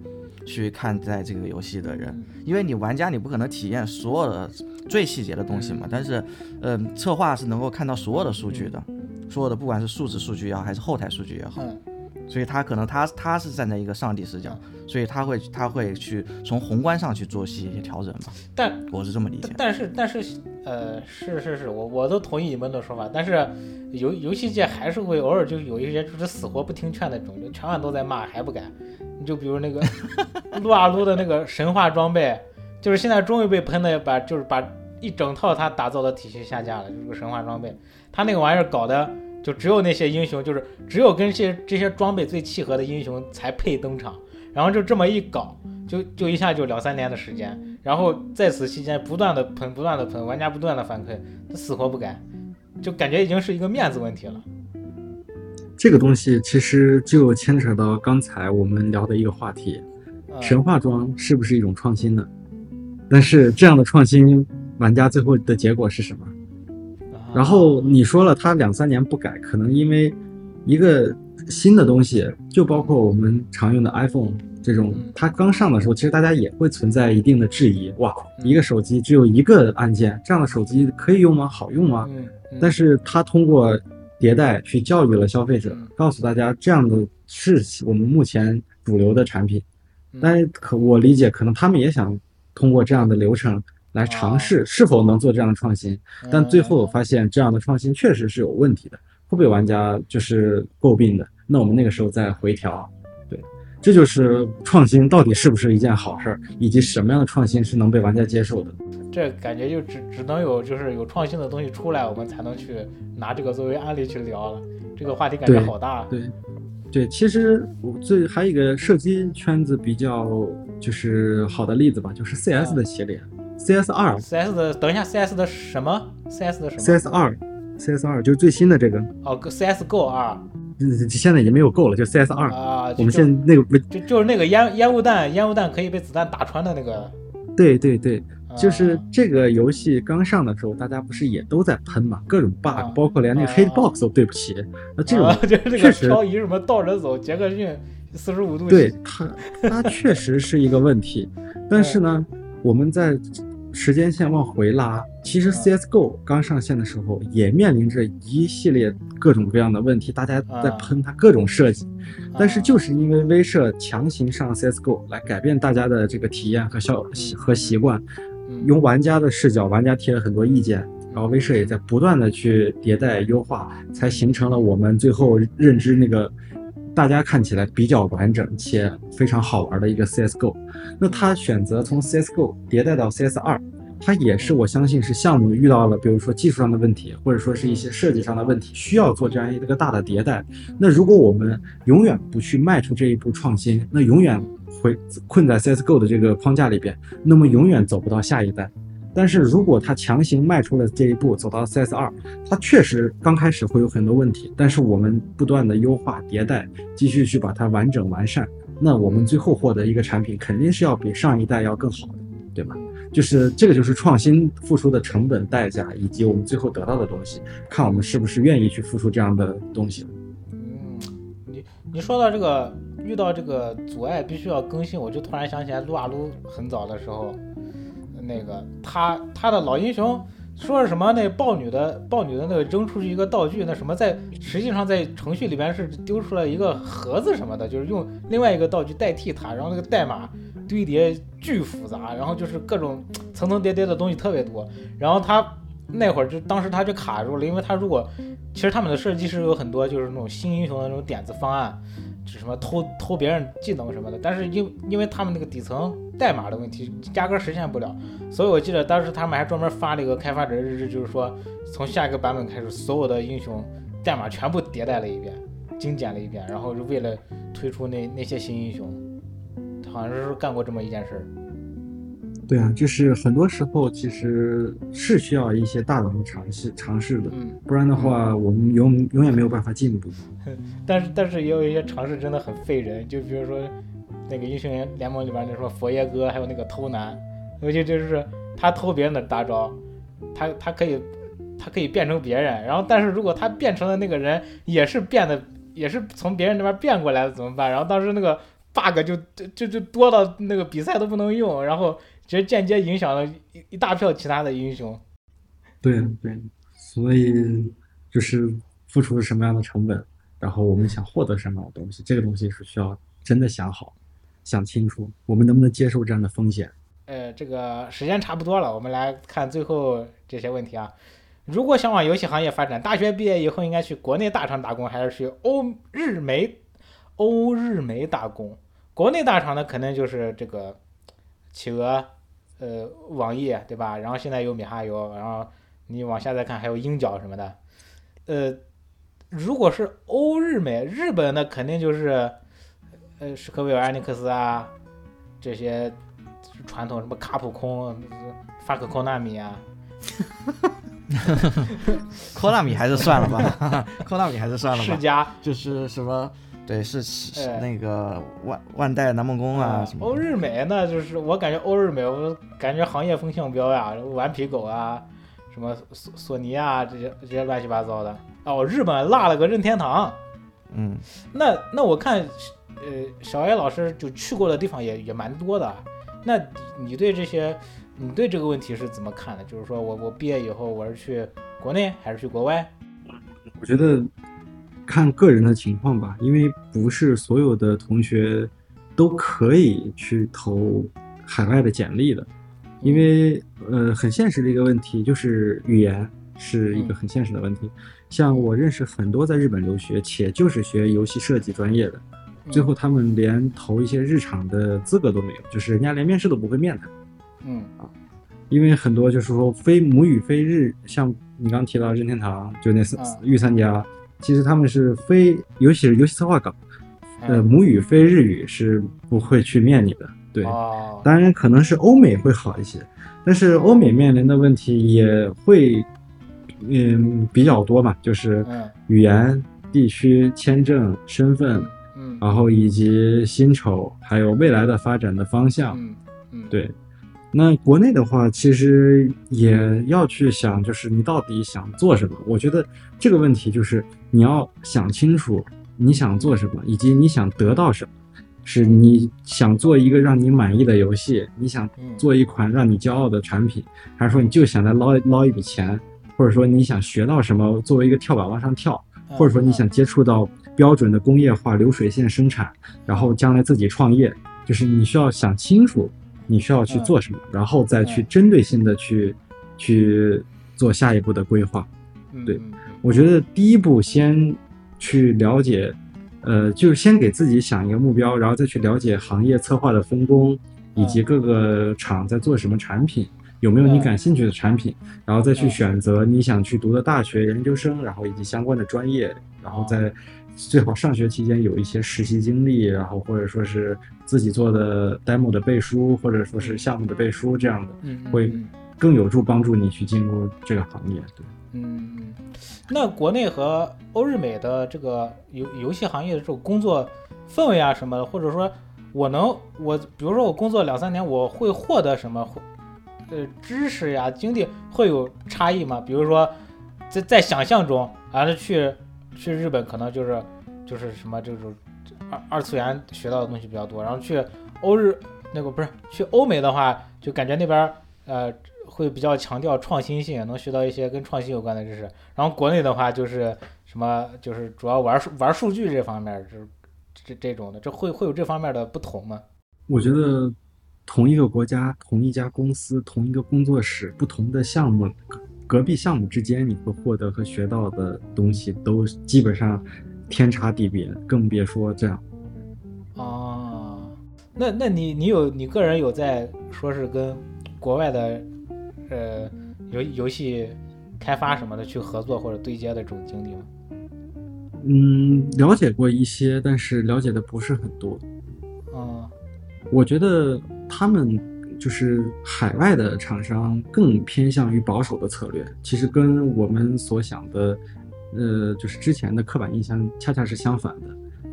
去看待这个游戏的人，因为你玩家你不可能体验所有的最细节的东西嘛，但是，嗯，策划是能够看到所有的数据的。所有的不管是数字数据也好，还是后台数据也好，所以他可能他他是站在一个上帝视角，所以他会他会去从宏观上去做一些调整嘛。
但
我是这么理解。
但是但是呃是是是我我都同意你们的说法，但是游游戏界还是会偶尔就有一些就是死活不听劝的种，就全网都在骂还不改。你就比如那个 撸啊撸的那个神话装备，就是现在终于被喷的把就是把一整套他打造的体系下架了，就是个神话装备。他那个玩意儿搞的，就只有那些英雄，就是只有跟这些这些装备最契合的英雄才配登场，然后就这么一搞，就就一下就两三年的时间，然后在此期间不断的喷，不断的喷，玩家不断的反馈，他死活不改，就感觉已经是一个面子问题了。
这个东西其实就牵扯到刚才我们聊的一个话题，神话装是不是一种创新呢？但是这样的创新，玩家最后的结果是什么？然后你说了，他两三年不改，可能因为一个新的东西，就包括我们常用的 iPhone 这种，它刚上的时候，其实大家也会存在一定的质疑。哇，一个手机只有一个按键，这样的手机可以用吗？好用吗？但是它通过迭代去教育了消费者，告诉大家这样的是我们目前主流的产品。但是可我理解，可能他们也想通过这样的流程。来尝试是否能做这样的创新，但最后发现这样的创新确实是有问题的，会被玩家就是诟病的。那我们那个时候再回调，对，这就是创新到底是不是一件好事儿，以及什么样的创新是能被玩家接受的。
这感觉就只只能有就是有创新的东西出来，我们才能去拿这个作为案例去聊了。这个话题感觉好大。
对，对，其实我最还有一个射击圈子比较就是好的例子吧，就是 CS 的系列。CS 二
，CS 的等一下，CS 的什么？CS 的什么
？CS 二，CS 二就是最新的这个。
哦，CS GO 二，
现在已经没有 GO 了，就 CS 二
啊。
我们现在那个不
就就是那个烟烟雾弹，烟雾弹可以被子弹打穿的那个。
对对对，就是这个游戏刚上的时候，大家不是也都在喷嘛，各种 bug，包括连那个 hitbox 都对不起。那这种
就是这个漂移什么倒着走，杰克逊四十五度
对它，它确实是一个问题。但是呢，我们在时间线往回拉，其实 CSGO 刚上线的时候也面临着一系列各种各样的问题，大家在喷它各种设计。但是就是因为威社强行上 CSGO 来改变大家的这个体验和效和习惯，用玩家的视角，玩家提了很多意见，然后威社也在不断的去迭代优化，才形成了我们最后认知那个。大家看起来比较完整且非常好玩的一个 CSGO，那他选择从 CSGO 迭代到 CS 二，它也是我相信是项目遇到了，比如说技术上的问题，或者说是一些设计上的问题，需要做这样一个大的迭代。那如果我们永远不去迈出这一步创新，那永远会困在 CSGO 的这个框架里边，那么永远走不到下一代。但是如果他强行迈出了这一步，走到 CS 二，他确实刚开始会有很多问题，但是我们不断的优化迭代，继续去把它完整完善，那我们最后获得一个产品肯定是要比上一代要更好的，对吧？就是这个就是创新付出的成本代价，以及我们最后得到的东西，看我们是不是愿意去付出这样的东西。
嗯，你你说到这个遇到这个阻碍必须要更新，我就突然想起来撸啊撸很早的时候。那个他他的老英雄说是什么？那豹女的豹女的那个扔出去一个道具，那什么在实际上在程序里边是丢出来一个盒子什么的，就是用另外一个道具代替它，然后那个代码堆叠巨复杂，然后就是各种层层叠叠的东西特别多。然后他那会儿就当时他就卡住了，因为他如果其实他们的设计师有很多就是那种新英雄的那种点子方案。是什么偷偷别人技能什么的，但是因因为他们那个底层代码的问题，压根实现不了。所以我记得当时他们还专门发了一个开发者日志，就是说从下一个版本开始，所有的英雄代码全部迭代了一遍，精简了一遍，然后是为了推出那那些新英雄，好像是干过这么一件事儿。
对啊，就是很多时候其实是需要一些大胆的尝试尝试的，不然的话我们永永远没有办法进步。
但是但是也有一些尝试真的很费人，就比如说那个英雄联盟里边那什么佛爷哥，还有那个偷男，尤其就是他偷别人的大招，他他可以他可以变成别人，然后但是如果他变成的那个人也是变的，也是从别人那边变过来的怎么办？然后当时那个 bug 就就就多到那个比赛都不能用，然后。其实间接影响了一一大票其他的英雄。
对对，所以就是付出什么样的成本，然后我们想获得什么样的东西，这个东西是需要真的想好、想清楚，我们能不能接受这样的风险。
呃，这个时间差不多了，我们来看最后这些问题啊。如果想往游戏行业发展，大学毕业以后应该去国内大厂打工，还是去欧日美欧日美打工？国内大厂呢，肯定就是这个企鹅。呃，网易对吧？然后现在有米哈游，然后你往下再看还有鹰角什么的。呃，如果是欧日美，日本那肯定就是呃史克威尔、艾尼克斯啊这些传统什么卡普空、法克科纳米啊。
科纳米还是算了吧，科纳米还是算了吧。
世嘉
就是什么？对，是是那个万万代南梦宫啊什么。
欧日美那就是我感觉欧日美，我感觉行业风向标呀，顽皮狗啊，什么索索尼啊这些这些乱七八糟的。哦，日本落了个任天堂。
嗯，
那那我看，呃，小 A 老师就去过的地方也也蛮多的。那你对这些，你对这个问题是怎么看的？就是说我我毕业以后我是去国内还是去国外？
我觉得。看个人的情况吧，因为不是所有的同学都可以去投海外的简历的，因为呃很现实的一个问题就是语言是一个很现实的问题。像我认识很多在日本留学且就是学游戏设计专业的，最后他们连投一些日常的资格都没有，就是人家连面试都不会面他。
嗯
啊，因为很多就是说非母语非日，像你刚提到任天堂就那三御三家。其实他们是非，尤其是游戏策划岗，呃，母语非日语是不会去面你的。对，当然可能是欧美会好一些，但是欧美面临的问题也会，嗯，比较多嘛，就是语言、地区、签证、身份，
嗯，
然后以及薪酬，还有未来的发展的方向，
嗯嗯，
对。那国内的话，其实也要去想，就是你到底想做什么？我觉得这个问题就是你要想清楚你想做什么，以及你想得到什么。是你想做一个让你满意的游戏，你想
嗯。
做一款让你骄傲的产品，还是说你就想来捞捞一笔钱，或者说你想学到什么，作为一个跳板往上跳，
嗯
或者说你想接触到标准的工业化流水线生产，然后将来自己创业，就是你需要想清楚你需要去做什么，然后再去
嗯。
针对性的去去做下一步的规划。对我觉得第一步先去了解，呃，就是先给自己想一个目标，然后再去了解行业策划的分工，以及各个厂在做什么产品，有没有你
嗯。
感兴趣的产品，然后再去
嗯。
选择你想去读的大学、研究生，然后以及相关的专业，然后在最好上学期间有一些实习经历，然后或者说是自己做的 demo 的背书，或者说是项目的背书这样的，会
嗯。
更有助帮助你去进入这个行业。对。
嗯，嗯，那国内和欧日美的这个游游戏行业的这种工作氛围啊什么的，或者说我能我比如说我工作两三年，我会获得什么会呃知识呀经历会有差异吗？比如说在在想象中，啊，去去日本可能就是就是什么这种二二次元学到的东西比较多，然后去欧日那个不是去欧美的话，就感觉那边儿呃会比较强调创新性，能学到一些跟创新有关的知识。然后国内的话就是什么就是主要玩数玩数据这方面，就是这这种的，这会会有这方面的不同吗？
我觉得同一个国家、同一家公司、同一个工作室，不同的项目，隔隔壁项目之间，你会获得和学到的东西都基本上天差地别，更别说这样。
哦，那那你你有你个人有在说是跟国外的呃游游戏开发什么的去合作或者对接的这种经历吗？
嗯，了解过一些，但是了解的不是很多。
嗯
我觉得他们就是海外的厂商更偏向于保守的策略，其实跟我们所想的，呃，就是之前的刻板印象恰恰是相反的。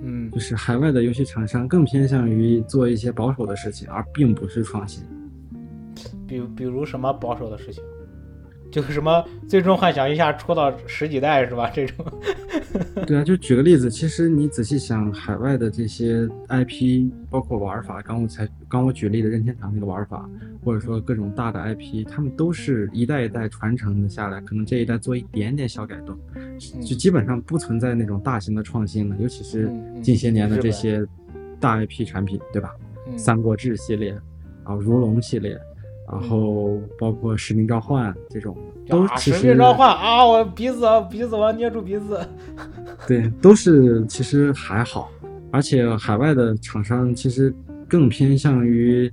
嗯
就是海外的游戏厂商更偏向于做一些保守的事情，而并不是创新。
比比如什么保守的事情，就是什么最终幻想一下出到十几代是吧？这种，
对啊，就举个例子，其实你仔细想，海外的这些 IP，包括玩法，刚我才刚我举例的任天堂那个玩法，或者说各种大的 IP，他们都是一代一代传承的下来，可能这一代做一点点小改动，就基本上不存在那种大型的创新了。尤其是近些年的这些大 IP 产品，对吧？
嗯
三国志系列，然后如龙系列，然后包括使命召唤这种，都
啊，
其实
使命召唤啊，我鼻子鼻子我要捏住鼻子，
对，都是其实还好，而且海外的厂商其实更偏向于，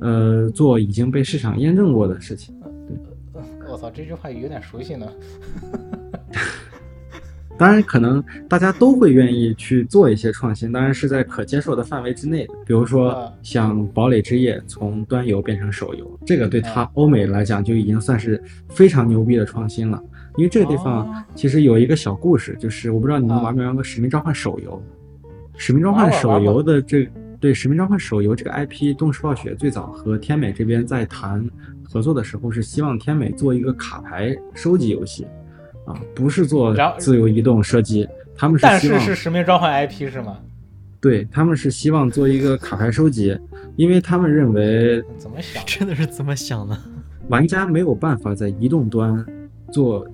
呃，做已经被市场验证过的事情。
我操，这句话有点熟悉呢。
当然，可能大家都会愿意去做一些创新，当然是在可接受的范围之内的。比如说
啊，
像《堡垒之夜》从端游变成手游，这个对它
啊。
欧美来讲就已经算是非常牛逼的创新了。因为这个地方
哦。
其实有一个小故事，就是我不知道你们
啊。
玩没玩过《使命召唤》手游，《使命召唤手游的这对《使命召唤》手游这个 IP，动视暴雪最早和天美这边在谈合作的时候，是希望天美做一个卡牌收集游戏，啊，不是做自由移动射击，他们是
但是是使命召唤 IP 是吗？
对他们是希望做一个卡牌收集，因为他们认为
怎么想？
真的是怎么想的？
玩家没有办法在移动端做，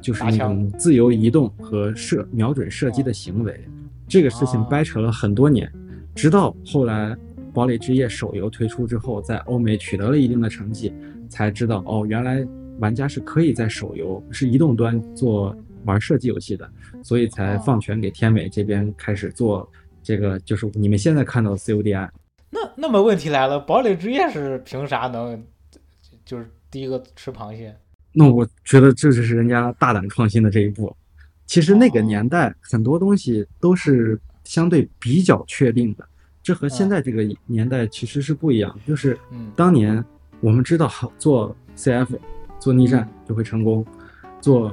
就是那种自由移动和射瞄准射击的行为。这个事情
哦
掰扯了很多年，直到后来《堡垒之夜》手游推出之后，在欧美取得了一定的成绩，才知道哦，原来玩家是可以在手游是移动端做玩射击游戏的，所以才
哦
放权给天美这边开始做这个，就是你们现在看到的 CODI。
那那么问题来了，堡垒之夜是凭啥能就是第一个吃螃蟹？
那我觉得这就是人家大胆创新的这一步。其实那个
哦
年代很多东西都是相对比较确定的，这和现
嗯
在这个年代其实是不一样。就是
嗯
当年我们知道好做 CF 做逆战就会成功，做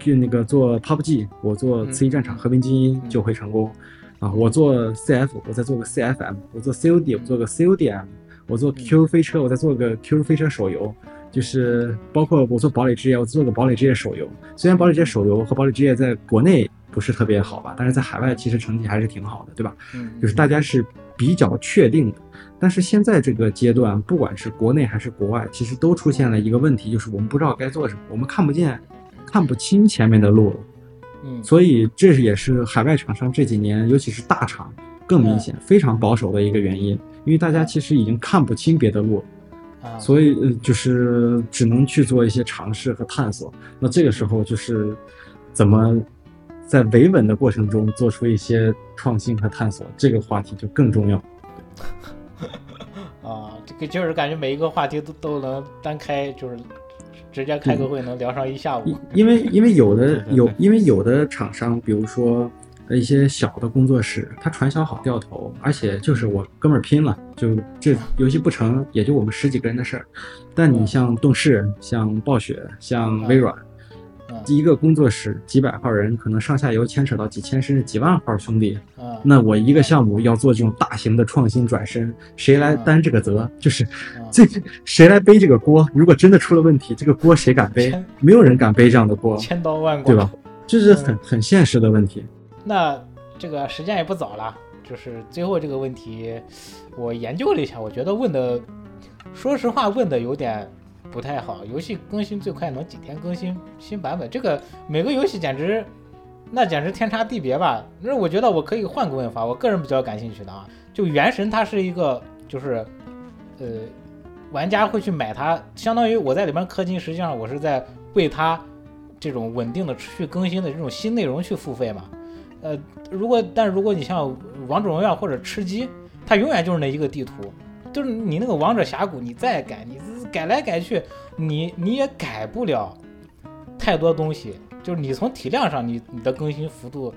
就那个做 PUBG 我做
嗯
刺激战场和平精英
嗯
就会成功，啊，我做 CF 我再做个 CFM，我做 COD 我做个 CODM，我做
嗯
Q 飞车我再做个 Q 飞车手游。就是包括我做堡垒之夜，我做个堡垒之夜手游。虽然堡垒之夜手游和堡垒之夜在国内不是特别好吧，但是在海外其实成绩还是挺好的，对吧？
嗯，
就是大家是比较确定的。但是现在这个阶段，不管是国内还是国外，其实都出现了一个问题，就是我们不知道该做什么，我们看不见、看不清前面的路了。
嗯，
所以这也是海外厂商这几年，尤其是大厂更明显、非常保守的一个原因，因为大家其实已经看不清别的路所以呃就是只能去做一些尝试和探索。那这个时候就是怎么在维稳的过程中做出一些创新和探索，这个话题就更重要。
啊，这个就是感觉每一个话题都都能单开，就是直接开个会能聊上一下午
因。因为 因为有的
对对对
有因为有的厂商，比如说呃一些小的工作室，它传销好掉头，而且就是我哥们儿拼了，就这游戏不成，也就我们十几个人的事儿。但你像动视、像暴雪、像微软，
嗯
一个工作室几百号人，可能上下游牵扯到几千甚至几万号兄弟。
嗯，
那我一个项目要做这种大型的创新转身，谁来担这个责？就是
嗯
这谁来背这个锅？如果真的出了问题，这个锅谁敢背？没有人敢背这样的锅，
千刀万剐，
对吧？这是很很现实的问题。
那这个时间也不早了，就是最后这个问题，我研究了一下，我觉得问的，说实话问的有点不太好。游戏更新最快能几天更新新版本？这个每个游戏简直，那简直天差地别吧？那我觉得我可以换个问法，我个人比较感兴趣的啊，就《原神》它是一个就是，呃，玩家会去买它，相当于我在里面氪金，实际上我是在为它这种稳定的持续更新的这种新内容去付费嘛。呃，如果但如果你像王者荣耀或者吃鸡，它永远就是那一个地图，就是你那个王者峡谷，你再改，你改来改去，你你也改不了太多东西，就是你从体量上，你你的更新幅度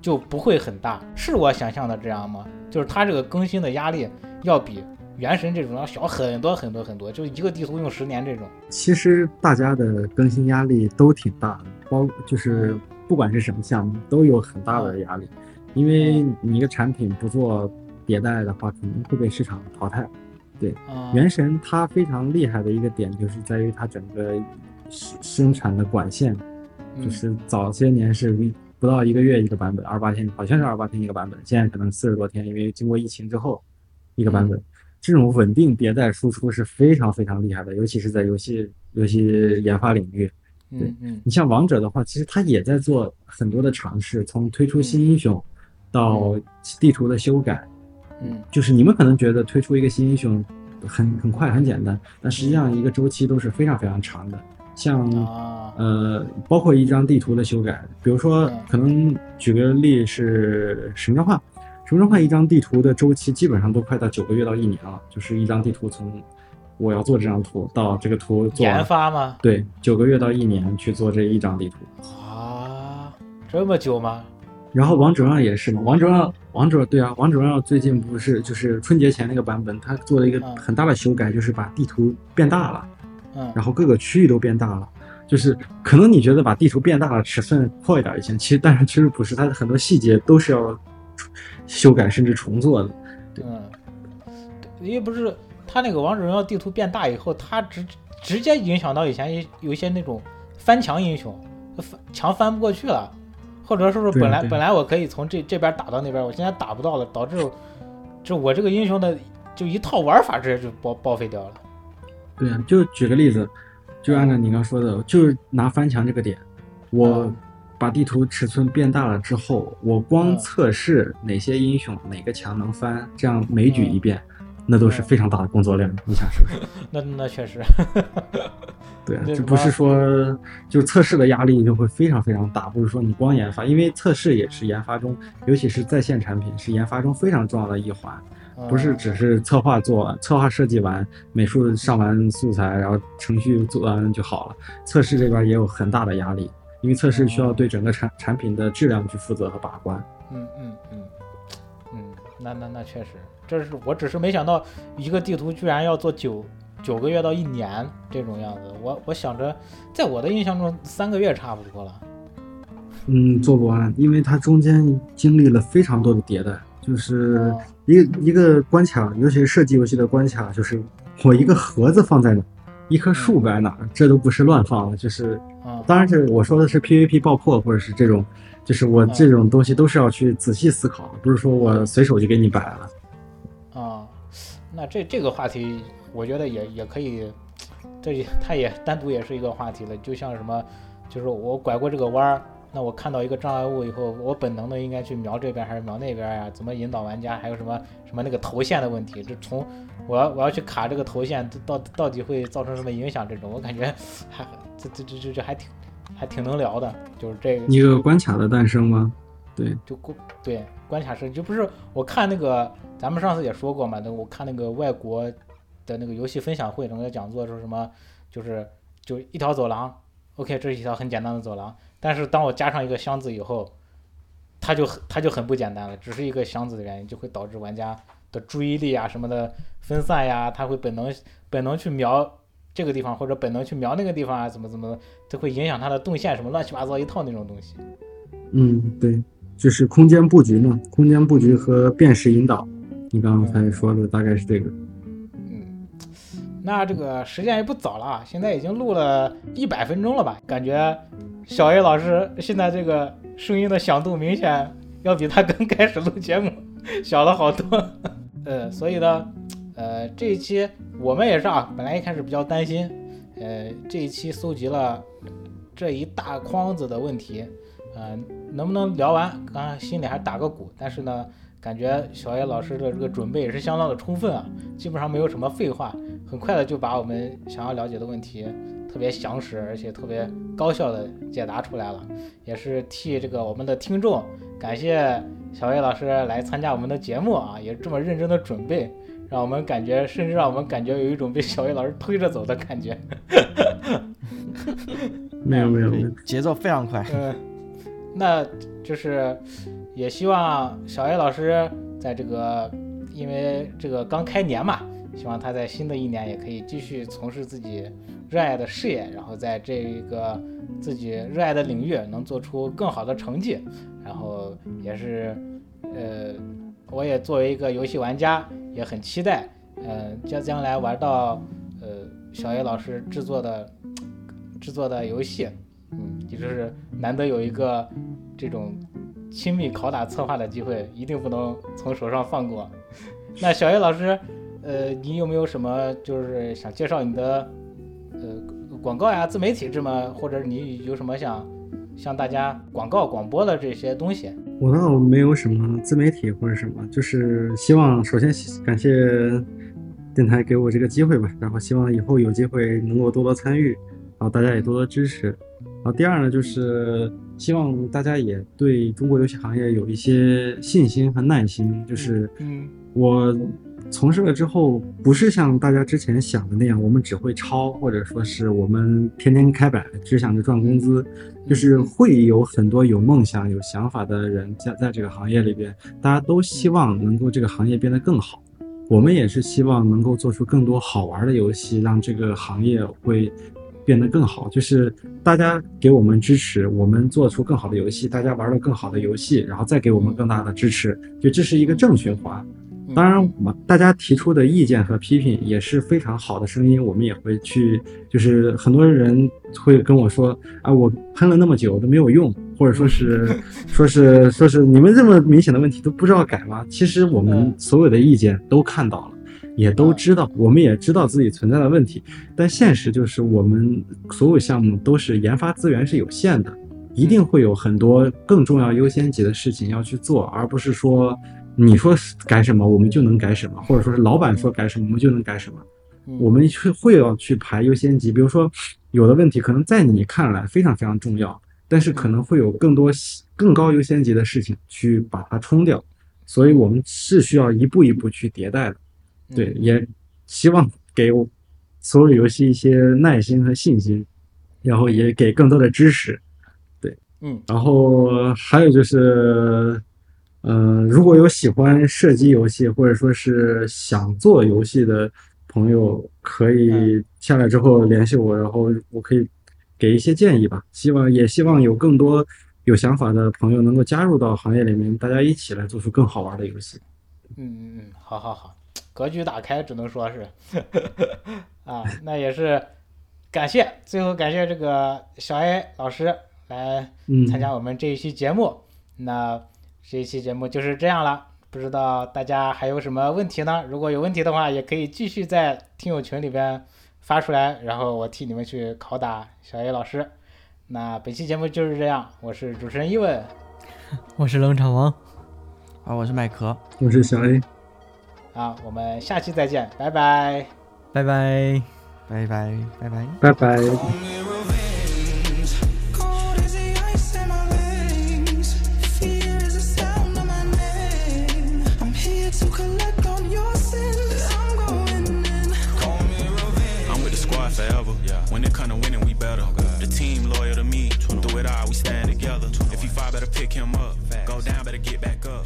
就不会很大，是我想象的这样吗？就是它这个更新的压力要比原神这种要小很多很多很多，就一个地图用十年这种。
其实大家的更新压力都挺大的，包就是不管是什么项目都有很大的压力，因为你一个产品不做迭代的话，肯定会被市场淘汰。
啊、
原神它非常厉害的一个点就是在于它整个生生产的管线，
嗯
就是早些年是不到一个月一个版本，二十八天好像是二十八天一个版本，现在可能四十多天，因为经过疫情之后一个版本。这种稳定迭代输出是非常非常厉害的，尤其是在游戏游戏研发领域。对
嗯嗯
你像王者的话，其实它也在做很多的尝试，从推出新英雄到地图的修改，
嗯
就是你们可能觉得推出一个新英雄很很快很简单，但实际上一个周期都是非常非常长的。像
啊
呃，包括一张地图的修改，比如说
嗯
可能举个例是神庙化，神庙化一张地图的周期基本上都快到九个月到一年了，就是一张地图从我要做这张图到这个图做
研，发吗？
对，九个月到一年去做这一张地图。
啊，这么久吗？
然后王者荣耀也是嘛，王者荣耀，王者对啊，王者荣耀最近不是就是春节前那个版本，它做了一个
嗯
很大的修改，就是把地图变大了，
嗯
然后各个区域都变大了。就是可能你觉得把地图变大了，尺寸扩一点也行，其实但是其实不是，它的很多细节都是要修改甚至重做的。
嗯，因为不是它那个王者荣耀地图变大以后，它直直接影响到以前有有一些那种翻墙英雄，翻墙翻不过去了，或者说是本来本来我可以从这这边打到那边，我现在打不到了，导致就我这个英雄的就一套玩法直接就报报废掉了。
对啊，就举个例子，就按照你刚说的，就是拿翻墙这个点，我
嗯。
把地图尺寸变大了之后，我光
嗯。
测试哪些英雄哪个墙能翻，这样每举一遍，那都是
嗯
非常大的工作量，你想是不是？
那那确实，
对这不是说就测试的压力就会非常非常大，不是说你光研发，因为测试也是研发中，尤其是在线产品是研发中非常重要的一环，不是
嗯
只是策划做完、策划设计完、美术上完素材，然后程序做完就好了。测试这边也有很大的压力，因为测试需要对整个产产品的质量去负责和把关。
嗯嗯嗯嗯，那那那确实，这是我只是没想到一个地图居然要做九九个月到一年这种样子。我我想着，在我的印象中三个月差不多了。
嗯，做不完，因为它中间经历了非常多的迭代，就是
哦
一个一个关卡，尤其是射击游戏的关卡，就是我一个盒子放在那，一棵树摆哪儿，这都不是乱放的，就是
嗯，
当然是我说的是 PVP 爆破或者是这种，就是我这种东西都是要去仔细思考的，不是说我随手就给你摆了。
啊，那这这个话题，我觉得也也可以，这也它也单独也是一个话题了。就像什么，就是我拐过这个弯儿，那我看到一个障碍物以后，我本能的应该去瞄这边还是瞄那边呀？怎么引导玩家？还有什么什么那个头线的问题？这从我要我要去卡这个头线，到到底会造成什么影响？这种我感觉还这这这这这还挺还挺能聊的，就是这个
一个关卡的诞生吗？对，
就关对关卡设计，就不是我看那个，咱们上次也说过嘛，那我看那个外国的那个游戏分享会，那个讲座说什么，就是就一条走廊，OK，这是一条很简单的走廊，但是当我加上一个箱子以后，它就很它就很不简单了，只是一个箱子的原因，就会导致玩家的注意力啊什么的分散呀，他会本能本能去瞄这个地方，或者本能去瞄那个地方啊，怎么怎么的，这会影响他的动线什么乱七八糟一套那种东西。
嗯，对，就是空间布局嘛，空间布局和辨识引导，你刚刚才说的大概是这个。
嗯，那这个时间也不早了啊，现在已经录了一百分钟了吧？感觉小 A 老师现在这个声音的响度明显要比他刚开始录节目小了好多。呃，所以呢，呃，这一期我们也是啊，本来一开始比较担心，呃，这一期搜集了这一大筐子的问题，呃，能不能聊完？刚刚心里还打个鼓，但是呢。感觉小叶老师的这个准备也是相当的充分啊，基本上没有什么废话，很快的就把我们想要了解的问题特别详实而且特别高效的解答出来了，也是替这个我们的听众感谢小叶老师来参加我们的节目啊，也这么认真的准备，让我们感觉甚至让我们感觉有一种被小叶老师推着走的感觉。
没有没有没有，
节奏非常快。
嗯，那就是。也希望小 A 老师在这个，因为这个刚开年嘛，希望他在新的一年也可以继续从事自己热爱的事业，然后在这个自己热爱的领域能做出更好的成绩。然后也是，呃，我也作为一个游戏玩家，也很期待，呃，将将来玩到呃小 A 老师制作的制作的游戏，嗯，也就是难得有一个这种。亲密拷打策划的机会一定不能从手上放过。那小叶老师，呃，你有没有什么就是想介绍你的呃广告呀、自媒体这么，或者你有什么想向大家广告广播的这些东西？
我倒没有什么自媒体或者什么，就是希望首先感谢电台给我这个机会吧，然后希望以后有机会能够多多参与，然后大家也多多支持。然后第二呢，就是。希望大家也对中国游戏行业有一些信心和耐心。就是，
嗯，
我从事了之后，不是像大家之前想的那样，我们只会抄，或者说是我们天天开摆，只想着赚工资。就是会有很多有梦想、有想法的人在在这个行业里边，大家都希望能够这个行业变得更好。我们也是希望能够做出更多好玩的游戏，让这个行业会。变得更好，就是大家给我们支持，我们做出更好的游戏，大家玩了更好的游戏，然后再给我们更大的支持，就这是一个正循环。当然，我大家提出的意见和批评也是非常好的声音，我们也会去。就是很多人会跟我说啊，我喷了那么久都没有用，或者说是，说是说是你们这么明显的问题都不知道改吗？其实我们所有的意见都看到了。也都知道，我们也知道自己存在的问题，但现实就是我们所有项目都是研发资源是有限的，一定会有很多更重要优先级的事情要去做，而不是说你说改什么我们就能改什么，或者说是老板说改什么我们就能改什么，我们会会要去排优先级，比如说有的问题可能在你看来非常非常重要，但是可能会有更多更高优先级的事情去把它冲掉，所以我们是需要一步一步去迭代的。对，也希望给所有游戏一些耐心和信心，然后也给更多的支持。对，
嗯，
然后还有就是，呃，如果有喜欢射击游戏或者说是想做游戏的朋友，可以下来之后联系我，然后我可以给一些建议吧。希望也希望有更多有想法的朋友能够加入到行业里面，大家一起来做出更好玩的游戏。
嗯嗯嗯，好好好。格局打开，只能说是，啊，那也是感谢，最后感谢这个小 A 老师来
嗯，
参加我们这一期节目。那这一期节目就是这样了，不知道大家还有什么问题呢？如果有问题的话，也可以继续在听友群里边发出来，然后我替你们去拷打小 A 老师。那本期节目就是这样，我是主持人伊文
我是冷场王，
啊，我是麦克，
我是小 A。
啊，我们下期再见，拜拜。
拜拜。
拜拜拜拜。
拜拜。
Only revenge. Cold as the ice in my veins. Fear is the sound of my name. I'm here to collect on your sins. I'm going in. Call me revenge.
I'm with the squad forever. When it come to winning, we better. The team loyal to me. Through it all, we stand together. If you fall, better pick him up. Go down, better get back up.